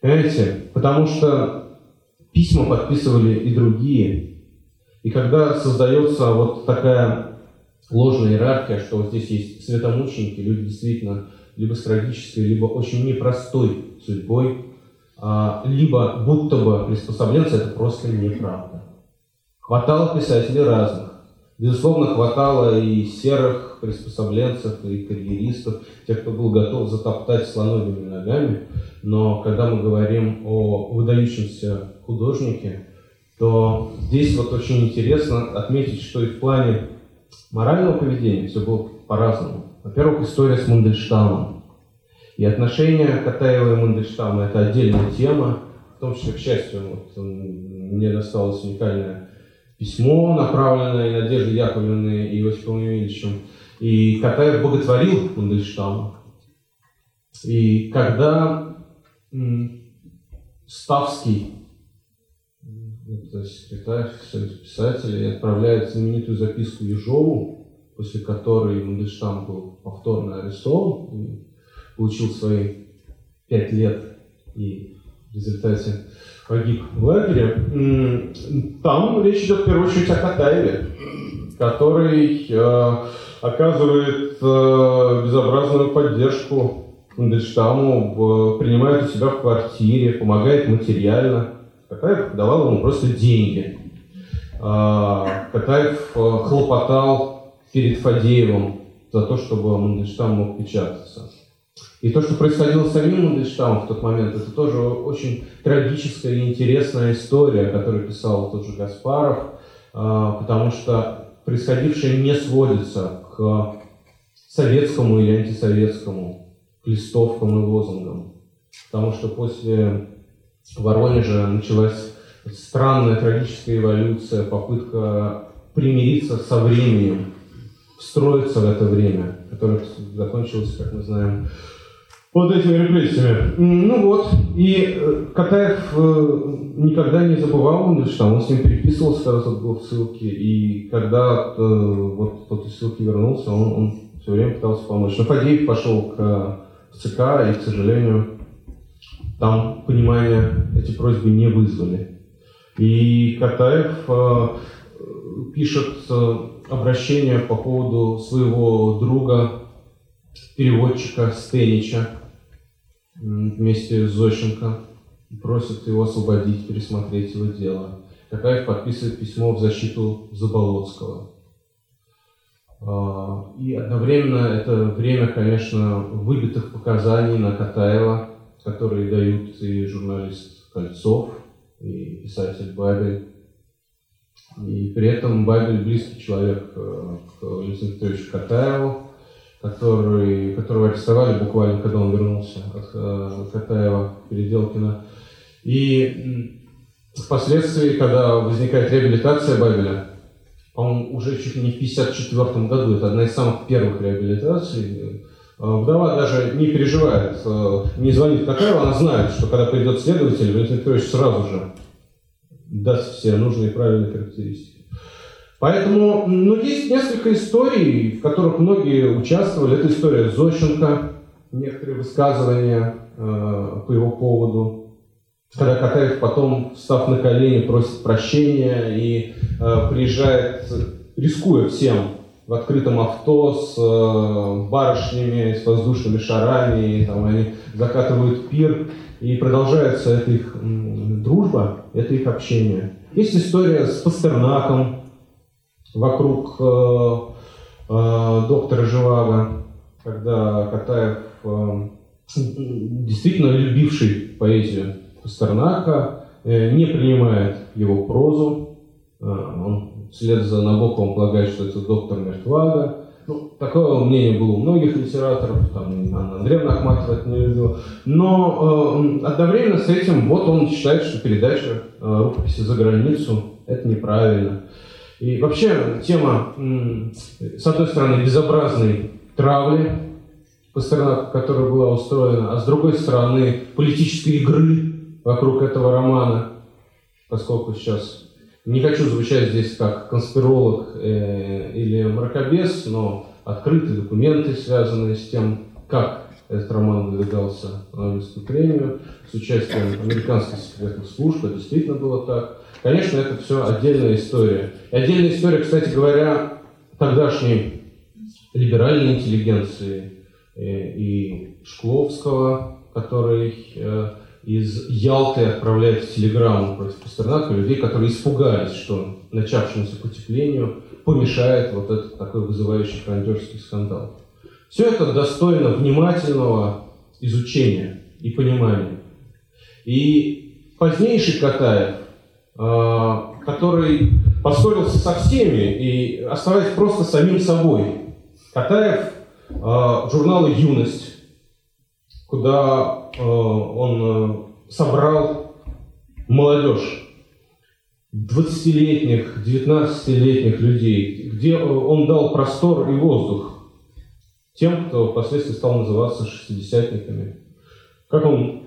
Понимаете? Потому что письма подписывали и другие. И когда создается вот такая ложная иерархия, что вот здесь есть светомученики, люди действительно либо с трагической, либо очень непростой судьбой, либо будто бы приспособленцы, это просто неправда. Хватало писателей разных. Безусловно, хватало и серых приспособленцев, и карьеристов, тех, кто был готов затоптать слоновыми ногами. Но когда мы говорим о выдающемся художнике, то здесь вот очень интересно отметить, что и в плане морального поведения все было по-разному. Во-первых, история с Мандельштамом. И отношения Катаева и Мандельштама – это отдельная тема, в том числе, к счастью, вот, мне досталось уникальное письмо, направленное Надеждой Яковлевной и Иосифом Емельевичем. И Катаев боготворил Мандельштама. И когда Ставский, это секретарь Союза писателей, отправляет знаменитую записку Ежову, после которой Мандельштам был повторно арестован получил свои пять лет и в результате погиб в лагере, там речь идет в первую очередь о Катаеве, который э, оказывает э, безобразную поддержку Мандельштаму, принимает у себя в квартире, помогает материально. Катаев давал ему просто деньги. Э, Катаев э, хлопотал перед Фадеевым за то, чтобы Мандельштам мог печататься. И то, что происходило с самим Мандельштамом в тот момент, это тоже очень трагическая и интересная история, которую писал тот же Гаспаров, а, потому что происходившее не сводится к советскому или антисоветскому, к листовкам и лозунгам. Потому что после Воронежа началась странная трагическая эволюция, попытка примириться со временем, встроиться в это время, которое закончилось, как мы знаем, под этими репрессиями. Ну вот, и э, Катаев э, никогда не забывал Мандельштама, он с ним переписывался, когда тот был в ссылке, и когда э, вот тот из ссылки вернулся, он, он все время пытался помочь. Но Фадеев пошел к ЦК, и, к сожалению, там понимания эти просьбы не вызвали. И Катаев пишет обращение по поводу своего друга, переводчика Стенича, вместе с Зощенко просят его освободить, пересмотреть его дело. Такаев подписывает письмо в защиту Заболоцкого. А, и одновременно это время, конечно, выбитых показаний на Катаева, которые дают и журналист Кольцов, и писатель Бабель. И при этом Бабель близкий человек э, к Александру Катаеву, который, которого арестовали буквально, когда он вернулся от э, Катаева, Переделкина. И впоследствии, когда возникает реабилитация Бабеля, по-моему, уже чуть ли не в 1954 году, это одна из самых первых реабилитаций, э, Вдова даже не переживает, э, не звонит Катаеву, она знает, что когда придет следователь, Валентин Петрович сразу же даст все нужные правильные характеристики. Поэтому ну, есть несколько историй, в которых многие участвовали. Это история Зощенко, некоторые высказывания э, по его поводу. Когда Катаев потом, встав на колени, просит прощения и э, приезжает, рискуя всем, в открытом авто с э, барышнями, с воздушными шарами, и, там, они закатывают пир, и продолжается эта их дружба, это их общение. Есть история с Пастернаком, вокруг э, э, доктора Живаго, когда Катаев, э, действительно любивший поэзию Пастернака, э, не принимает его прозу, э, он вслед за Набоковым полагает, что это доктор Мертвага. Ну, такое мнение было у многих литераторов, там Анна Андреевна Ахматова это не любила. Но э, одновременно с этим вот он считает, что передача э, рукописи за границу – это неправильно. И вообще тема, с одной стороны, безобразной травли, Пастернака, которая была устроена, а с другой стороны, политической игры вокруг этого романа, поскольку сейчас не хочу звучать здесь как конспиролог э, или мракобес, но открытые документы, связанные с тем, как этот роман выдвигался на Нобелевскую премию, с участием американских секретных служб, это действительно было так. Конечно, это все отдельная история. И отдельная история, кстати говоря, тогдашней либеральной интеллигенции, и Шкловского, который из Ялты отправляет телеграмму против Пастернака людей, которые испугались, что начавшемуся потеплению помешает вот этот такой вызывающий франдерский скандал. Все это достойно внимательного изучения и понимания. И позднейший Катаев, который поссорился со всеми и оставаясь просто самим собой. Катаев а, журнала «Юность», куда а, он собрал молодежь, 20-летних, 19-летних людей, где он дал простор и воздух тем, кто впоследствии стал называться шестидесятниками. Как он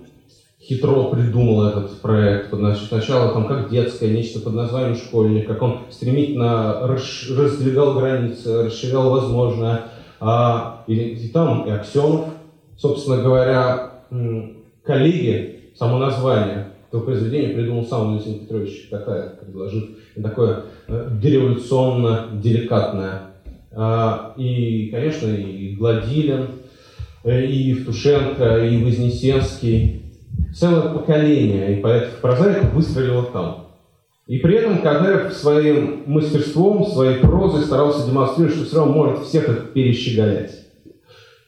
хитро придумал этот проект. Значит, сначала там как детское, нечто под названием школьник, как он стремительно раздвигал границы, расширял возможное. А, и, и там и Аксенов, собственно говоря, коллеги, само название этого произведения придумал сам Валентин Петрович Катаев, предложив такое э, дореволюционно-деликатное. А, и, конечно, и Гладилин, э, и Евтушенко, и Вознесенский, целое поколение и поэтов-прозаиков выстрелило там. И при этом Кадыров своим мастерством, своей прозой старался демонстрировать, что все равно может всех их перещеголять.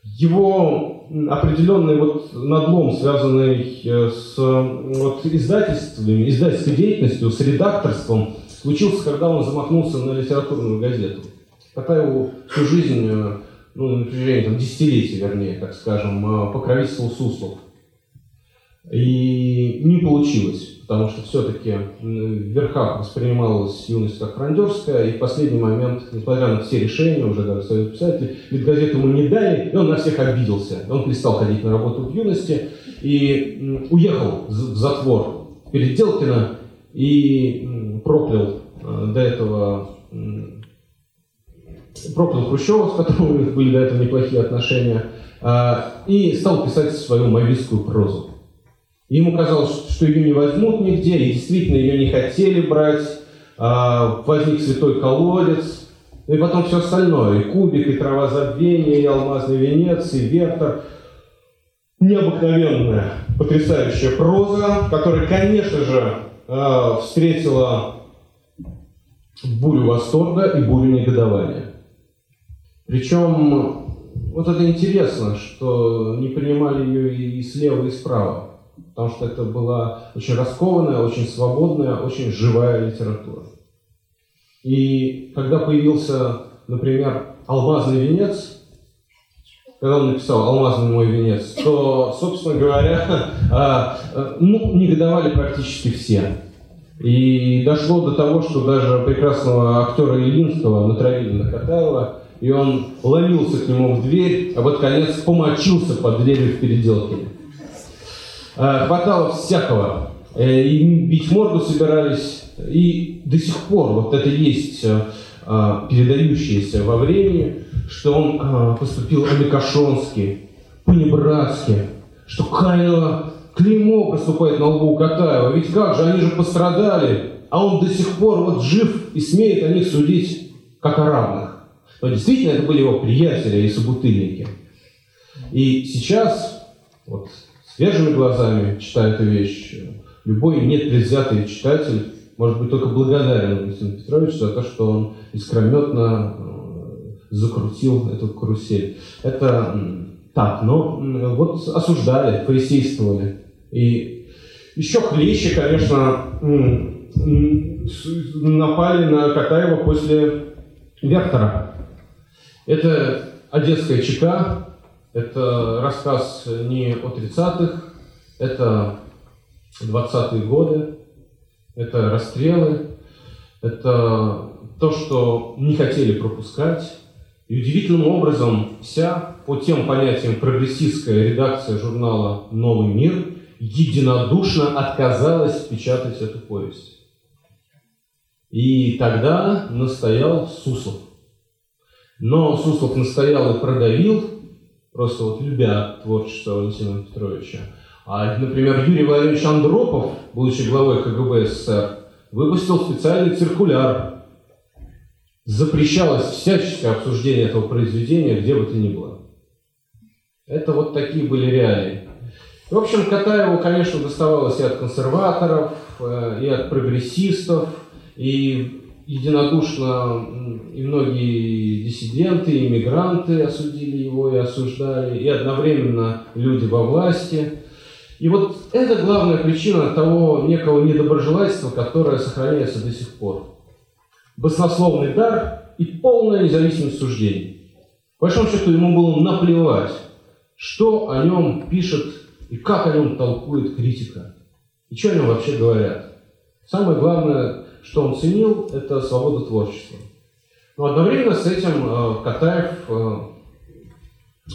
Его определенный вот надлом, связанный э, с вот, издательствами, издательской деятельностью, с редакторством, случился, когда он замахнулся на литературную газету. Такая всю жизнь, э, ну, на протяжении там, десятилетий, вернее, так скажем, э, покровительствовал Суслов. И не получилось, потому что все-таки в верхах воспринималась юность как франдерская, и в последний момент, несмотря на все решения, уже даже союз писателей, ведь газету ему не дали, и он на всех обиделся. Он перестал ходить на работу в юности и уехал в затвор Переделкина и проклял э, до этого проклял Хрущева, с которым у них были до этого неплохие отношения, а, и стал писать свою мавистскую прозу. Ему казалось, что ее не возьмут нигде, и действительно ее не хотели брать. А, возник святой колодец, и потом все остальное. И кубик, и трава забвения, и алмазный венец, и вектор. Необыкновенная, потрясающая проза, которая, конечно же, а, встретила бурю восторга и бурю негодования. Причем вот это интересно, что не принимали ее и слева, и справа потому что это была очень раскованная, очень свободная, очень живая литература. И когда появился, например, «Алмазный венец», когда он написал «Алмазный мой венец», то, собственно говоря, а, а, ну, негодовали практически все. И дошло до того, что даже прекрасного актера Ильинского натравили на Катаева, и он ломился к нему в дверь, а вот конец помочился под дверью в переделке. Э, хватало всякого. Э, и бить морду собирались. И до сих пор вот это есть э, передающееся во времени, что он поступил амикошонски, по-небратски, что Каева клеймо проступает на лбу Катаева. Ведь как же, они же пострадали, а он до сих пор вот жив и смеет о них судить как о равных. Но действительно это были его приятели и собутыльники. И сейчас, вот свежими глазами читая эту вещь, любой нет предвзятый читатель может быть только благодарен Валентину Петровичу за то, что он искрометно э, закрутил эту карусель. Это так, но вот осуждали, фарисействовали. И еще хлеще, конечно, напали на Катаева после Вектора. Это одесская ЧК, это рассказ не о 30-х, это 20-е годы, это расстрелы, это то, что не хотели пропускать. И удивительным образом вся по тем понятиям прогрессистская редакция журнала «Новый мир» единодушно отказалась печатать эту повесть. И тогда настоял Суслов. Но Суслов настоял и продавил, просто вот любя творчество Валентина Петровича. А, например, Юрий Владимирович Андропов, будучи главой КГБ СССР, выпустил специальный циркуляр. Запрещалось всяческое обсуждение этого произведения, где бы то ни было. Это вот такие были реалии. В общем, Катаеву, конечно, доставалось и от консерваторов, э, и от прогрессистов, и единодушно и многие диссиденты, иммигранты осудили его и осуждали, и одновременно люди во власти. И вот это главная причина того некого недоброжелательства, которое сохраняется до сих пор. Баснословный дар и полная независимость суждений. По большому счету ему было наплевать, что о нем пишет и как о нем толкует критика, и что о нем вообще говорят. Самое главное, что он ценил, это свободу творчества. Но одновременно с этим э, Катаев, э,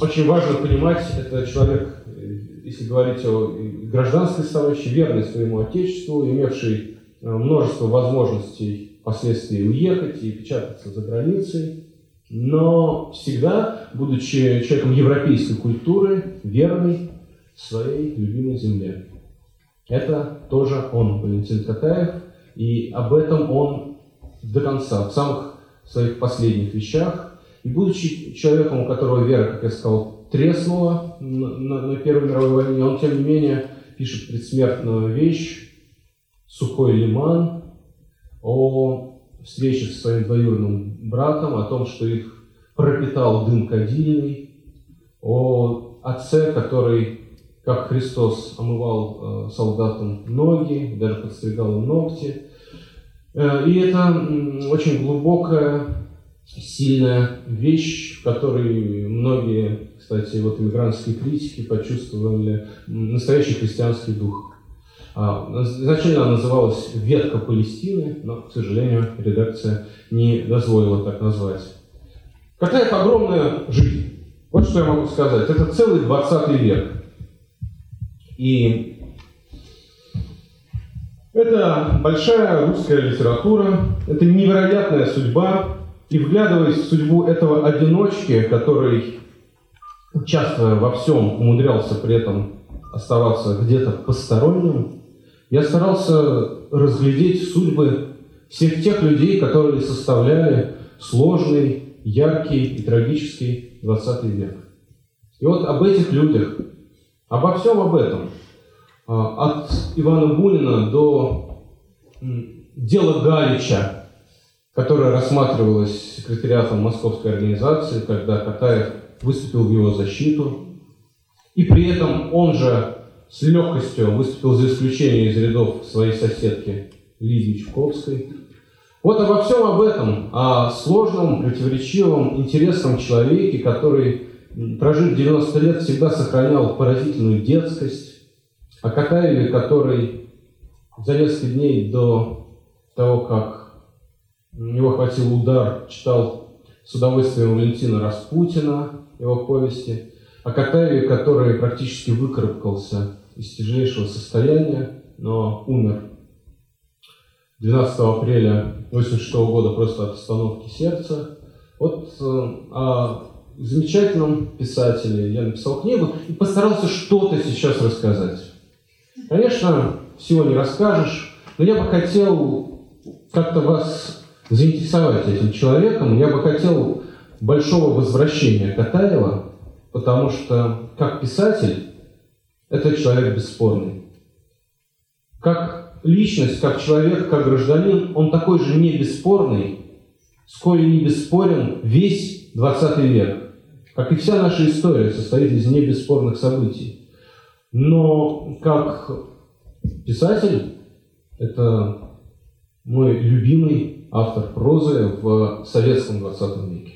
очень важно понимать, это человек, э, если говорить о гражданской составляющей, верный своему отечеству, имевший множество возможностей впоследствии уехать и печататься за границей, но всегда, будучи человеком европейской культуры, верный своей любимой земле. Это тоже он, Валентин Катаев, и об этом он до конца, в самых своих последних вещах. И будучи человеком, у которого вера, как я сказал, треснула на, на, на Первой мировой войне, он, тем не менее, пишет предсмертную вещь «Сухой лиман» о встрече со своим двоюродным братом, о том, что их пропитал дым кадильный, о отце, который как Христос омывал э, солдатам ноги, даже подстригал им ногти. Э, и это очень глубокая, сильная вещь, в которой многие, кстати, вот иммигрантские критики почувствовали настоящий христианский дух. А, изначально она называлась «Ветка Палестины», но, к сожалению, редакция не дозволила так назвать. Какая огромная жизнь. Вот что я могу сказать. Это целый 20 век. И это большая русская литература, это невероятная судьба. И вглядываясь в судьбу этого одиночки, который, участвуя во всем, умудрялся при этом оставаться где-то посторонним, я старался разглядеть судьбы всех тех людей, которые составляли сложный, яркий и трагический 20 век. И вот об этих людях, Обо всем об этом. А, от Ивана Бунина до дела Галича, которое рассматривалось секретариатом Московской организации, когда Катаев выступил в его защиту. И при этом он же с легкостью выступил за исключение из рядов своей соседки Лидии Чуковской. Вот обо всем об этом, о сложном, противоречивом, интересном человеке, который прожив 90 лет, всегда сохранял поразительную детскость, о Катаеве, который за несколько дней до того, как у него хватил удар, читал с удовольствием Валентина Распутина, его повести, о Катаеве, который практически выкарабкался из тяжелейшего состояния, но умер 12 апреля 1986 года просто от остановки сердца. Вот э, о замечательном писателе. Я написал книгу и постарался что-то сейчас рассказать. Конечно, всего не расскажешь, но я бы хотел как-то вас заинтересовать этим человеком. Я бы хотел большого возвращения Катаева, потому что как писатель это человек бесспорный. Как личность, как человек, как гражданин, он такой же не бесспорный, сколь не бесспорен весь 20 век. Как и вся наша история состоит из небесспорных событий. Но как писатель, это мой любимый автор прозы в советском 20 веке.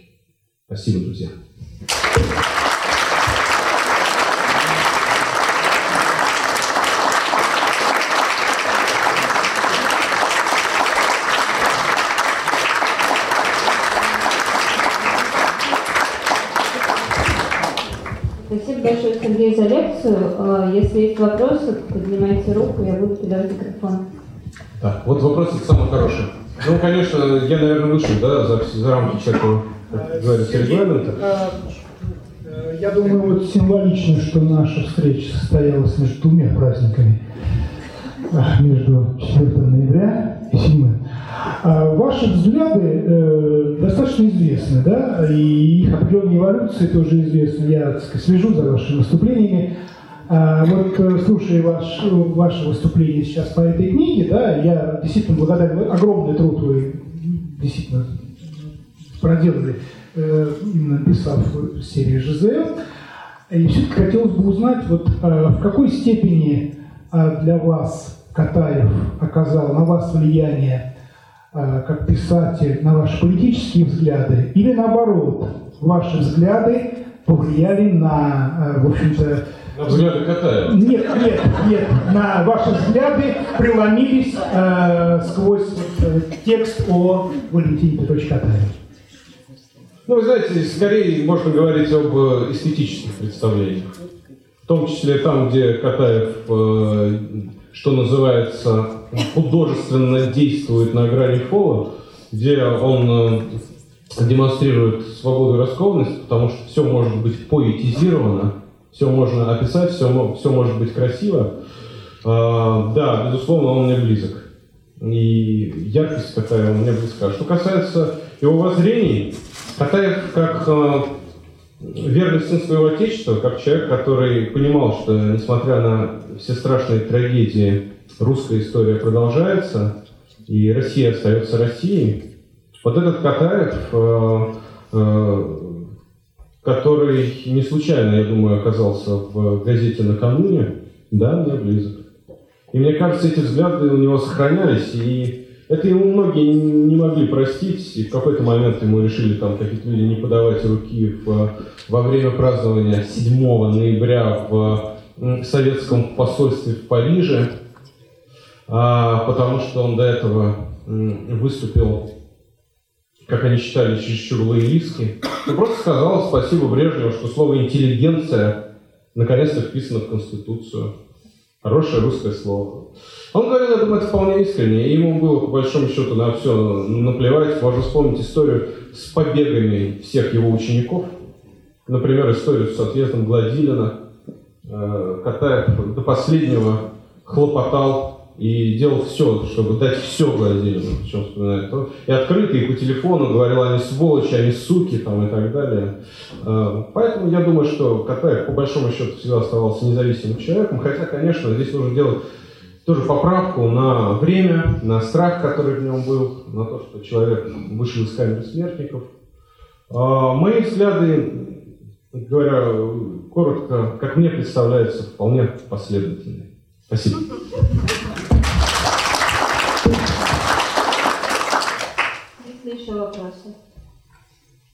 Спасибо, друзья. Сергей, за лекцию. А, если есть вопросы, поднимайте руку, я буду кидать микрофон. Так, вот вопрос самый хороший. Ну, конечно, я, наверное, вышел, да, за, за рамки всякого, как говорится, регламента. А, э, я думаю, вот символично, что наша встреча состоялась между двумя праздниками. А, между 4 ноября и 7. Ваши взгляды э, достаточно известны, да, и их определенные эволюции тоже известны. Я так сказать, слежу за вашими выступлениями. А вот э, слушая ваш, ваше выступление сейчас по этой книге, да, я действительно благодарен, огромный труд вы действительно проделали, э, именно написав серию ЖЗЛ. И все-таки хотелось бы узнать, вот э, в какой степени для вас Катаев оказал на вас влияние как писатель на ваши политические взгляды, или наоборот, ваши взгляды повлияли на, в общем-то, на взгляды Катаева? Нет, нет, нет. На ваши взгляды преломились э, сквозь э, текст о Валентине Петровиче Катаеве. Ну, вы знаете, скорее можно говорить об э, эстетических представлениях. В том числе там, где Катаев, э, что называется, художественно действует на грани фола, где он э, демонстрирует свободу и раскованность, потому что все может быть поэтизировано, все можно описать, все, все может быть красиво. А, да, безусловно, он мне близок. И яркость какая у меня близка. Что касается его воззрений, Катаев как э, верный сын своего отечества, как человек, который понимал, что несмотря на все страшные трагедии, русская история продолжается, и Россия остается Россией. Вот этот Катаев э, э, который не случайно, я думаю, оказался в газете накануне, да, мне близок. И мне кажется, эти взгляды у него сохранялись, и это ему многие не могли простить, и в какой-то момент ему решили там какие-то люди не подавать руки в, во время празднования 7 ноября в советском посольстве в Париже, а, потому что он до этого выступил как они считали, чересчур лоялистски. Он просто сказал спасибо Брежневу, что слово «интеллигенция» наконец-то вписано в Конституцию. Хорошее русское слово. Он говорил, я думаю, это вполне искренне. И ему было, по большому счету, на все наплевать. Можно вспомнить историю с побегами всех его учеников. Например, историю с отъездом Гладилина. Э, Катаев до последнего хлопотал и делал все, чтобы дать все Владимиру, причем вспоминает. И открыто, и по телефону говорил, они сволочи, они суки, там, и так далее. А, поэтому я думаю, что Катаев, по большому счету, всегда оставался независимым человеком, хотя, конечно, здесь нужно делать тоже поправку на время, на страх, который в нем был, на то, что человек вышел из камеры смертников. А, мои взгляды, говоря коротко, как мне представляется, вполне последовательные. Спасибо. Вопросы?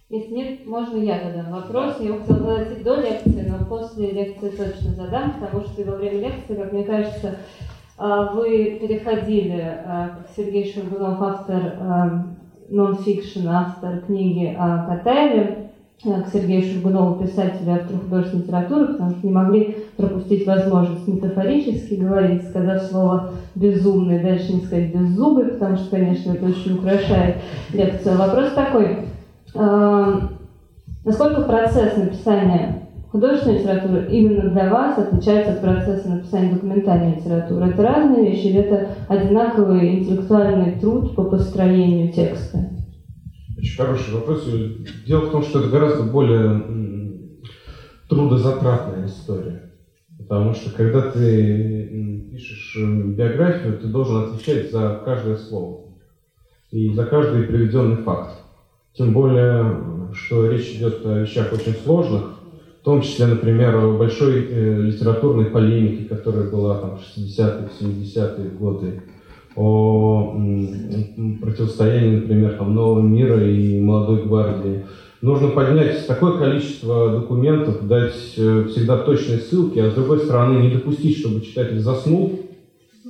Если нет, можно я задам вопрос. Я хотела задать до лекции, но после лекции точно задам, потому что во время лекции, как мне кажется, а, вы переходили, а, как Сергей Шургунов, автор нон-фикшн, автор книги о Катаеве, к Сергею Шургунову, писателю, автору художественной литературы, потому что не могли пропустить возможность метафорически говорить, сказав слово «безумный», дальше не сказать «беззубый», потому что, конечно, это очень украшает лекцию. Вопрос такой. Э, насколько процесс написания художественной литературы именно для вас отличается от процесса написания документальной литературы? Это разные вещи или это одинаковый интеллектуальный труд по построению текста? Очень хороший вопрос. Дело в том, что это гораздо более трудозатратная история. Потому что когда ты пишешь биографию, ты должен отвечать за каждое слово и за каждый приведенный факт. Тем более, что речь идет о вещах очень сложных, в том числе, например, о большой э, литературной полемике, которая была там, в 60-е, 70-е годы о противостоянии, например, там, Нового мира и Молодой гвардии. Нужно поднять такое количество документов, дать э, всегда точные ссылки, а с другой стороны не допустить, чтобы читатель заснул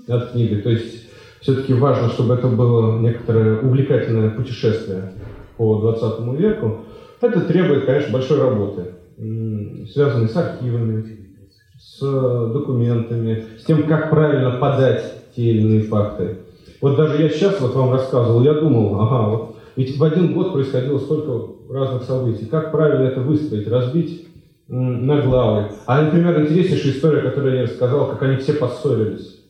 над книгой. То есть все-таки важно, чтобы это было некоторое увлекательное путешествие по 20 веку. Это требует, конечно, большой работы, связанной с архивами, с документами, с тем, как правильно подать те или иные факты. Вот даже я сейчас вот вам рассказывал, я думал, ага, вот ведь в один год происходило столько разных событий. Как правильно это выстроить, разбить на главы? А, например, интереснейшая история, которую я рассказал, как они все поссорились.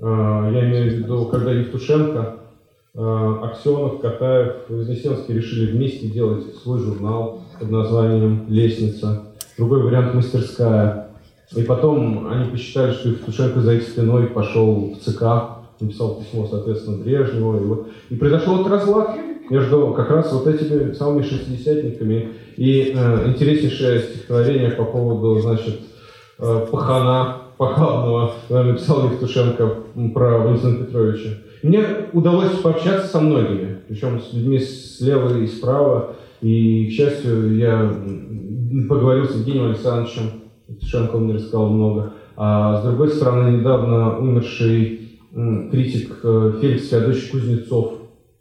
А, я имею в виду, когда Евтушенко Аксенов, Катаев, Вознесенский решили вместе делать свой журнал под названием «Лестница». Другой вариант «Мастерская». И потом они посчитали, что Евтушенко за их спиной пошел в ЦК, написал письмо, соответственно, Брежневу. И, вот. и произошел вот разлад между как раз вот этими самыми шестидесятниками. И э, интереснейшее стихотворение по поводу, значит, э, пахана похабного написал Евтушенко про Валентина Петровича. Мне удалось пообщаться со многими, причем с людьми слева и справа. И, к счастью, я поговорил с Евгением Александровичем, Евтушенко он мне рассказал много. А с другой стороны, недавно умерший критик э, Феликс Феодосич Кузнецов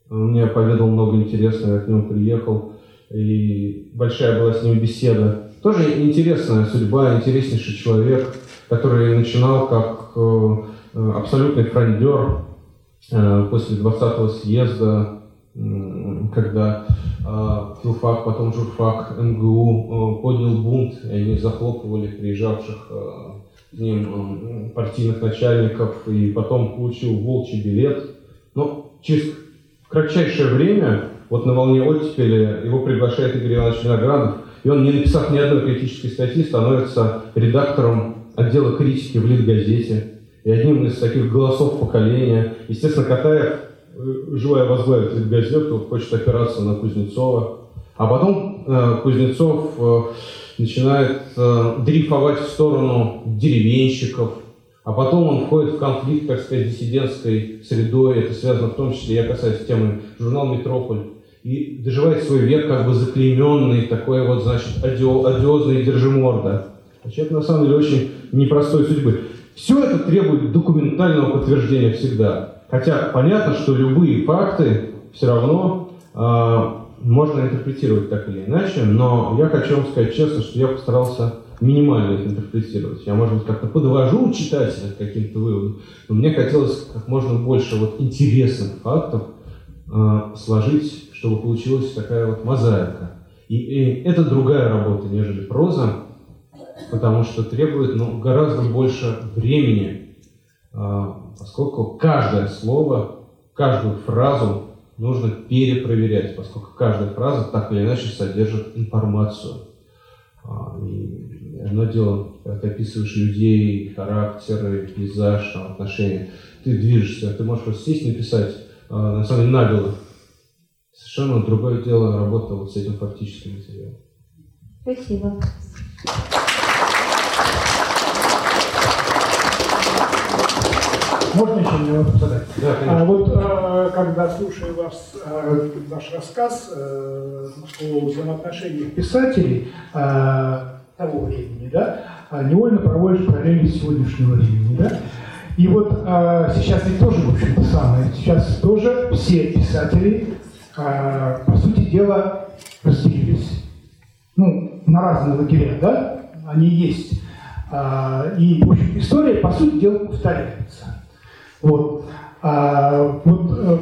мне поведал много интересного, я к нему приехал, и большая была с ним беседа. Тоже интересная судьба, интереснейший человек, который начинал как э, абсолютный фрондер э, после 20-го съезда, когда филфак, потом журфак МГУ поднял бунт, и они захлопывали приезжавших к ним партийных начальников, и потом получил волчий билет. Но через кратчайшее время, вот на волне оттепели, его приглашает Игорь Иванович Виноградов, и он, не написав ни одной критической статьи, становится редактором отдела критики в Литгазете и одним из таких голосов поколения. Естественно, Катаев, э, желая возглавить Литгазету, хочет опираться на Кузнецова. А потом э, Кузнецов э, начинает э, дрейфовать в сторону деревенщиков, а потом он входит в конфликт, так сказать, диссидентской средой. Это связано в том числе, я касаюсь темы журнал «Метрополь». И доживает свой век как бы заклейменный, такой вот, значит, одио, одиозный держиморда. А человек, на самом деле, очень непростой судьбы. Все это требует документального подтверждения всегда. Хотя понятно, что любые факты все равно э, можно интерпретировать так или иначе, но я хочу вам сказать честно, что я постарался минимально их интерпретировать. Я, может быть, как-то подвожу читателя к каким-то выводам, но мне хотелось как можно больше вот интересных фактов э, сложить, чтобы получилась такая вот мозаика. И, и это другая работа, нежели проза, потому что требует ну, гораздо больше времени, поскольку каждое слово, каждую фразу нужно перепроверять, поскольку каждая фраза так или иначе содержит информацию. А, и одно дело, когда ты описываешь людей, характеры, пейзаж, там, отношения, ты движешься, ты можешь просто сесть написать, а, на самом деле, наголо. Совершенно другое дело работа вот с этим фактическим материалом. Спасибо. Можно еще мне вопрос задать? Да, а вот э, когда слушаю вас, э, ваш рассказ э, о взаимоотношениях писателей э, того времени, да, невольно проводишь параллели сегодняшнего времени, да? И вот э, сейчас ведь тоже, в общем-то, самое. Сейчас тоже все писатели, э, по сути дела, разделились. Ну, на разные лагеря, да? Они есть. И, в общем, история, по сути дела, повторяется. Вот. А, вот э,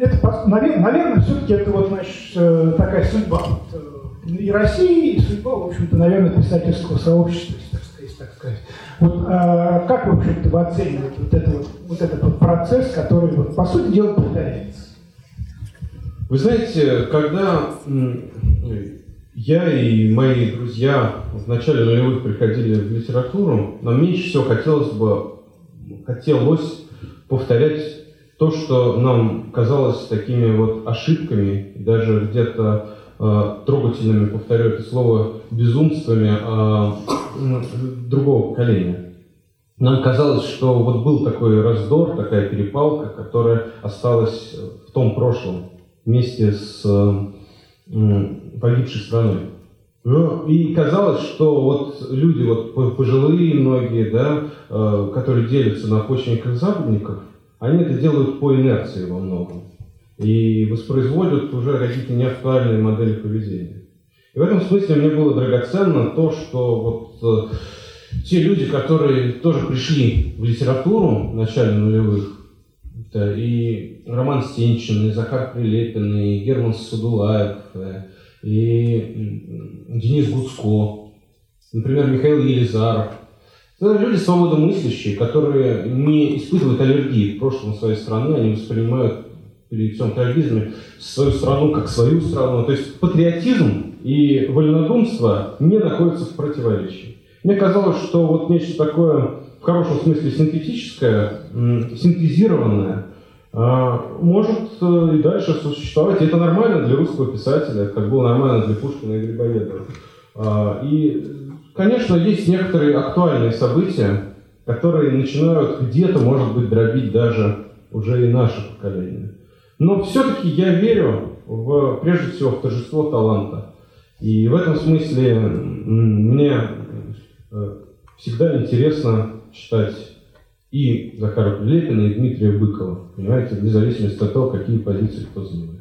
это, наверное, наверное все-таки это вот, значит, э, такая судьба э, и России, и судьба, в общем-то, наверное, писательского сообщества, так сказать. Так сказать. Вот а, как, в общем-то, вы оцениваете вот, это вот, вот этот вот процесс, который, вот, по сути дела, повторяется? Вы знаете, когда я и мои друзья в начале нулевых приходили в литературу, нам меньше всего хотелось бы, хотелось повторять то, что нам казалось такими вот ошибками, даже где-то э, трогательными, повторю это слово, безумствами э, другого поколения. Нам казалось, что вот был такой раздор, такая перепалка, которая осталась в том прошлом вместе с э, погибшей страной. Ну, и казалось, что вот люди, вот пожилые многие, да, э, которые делятся на почвенниках западников, они это делают по инерции во многом. И воспроизводят уже какие-то неактуальные модели поведения. И в этом смысле мне было драгоценно то, что вот э, те люди, которые тоже пришли в литературу в начале нулевых, это и Роман Стенчин, и Захар Прилепин, и Герман Садулаев, э, и Денис Гуцко, например, Михаил Елизаров. Это люди свободомыслящие, которые не испытывают аллергии к прошлому своей страны, они воспринимают при всем трагизме свою страну как свою страну. То есть патриотизм и вольнодумство не находятся в противоречии. Мне казалось, что вот нечто такое, в хорошем смысле синтетическое, синтезированное, может э, и дальше существовать. И это нормально для русского писателя, как было нормально для Пушкина и Грибоедова. А, и, конечно, есть некоторые актуальные события, которые начинают где-то, может быть, дробить даже уже и наше поколение. Но все-таки я верю в, прежде всего в торжество таланта. И в этом смысле мне э, всегда интересно читать и Захара Прилепина, и Дмитрия Быкова. Понимаете, вне зависимости от того, какие позиции кто занимает.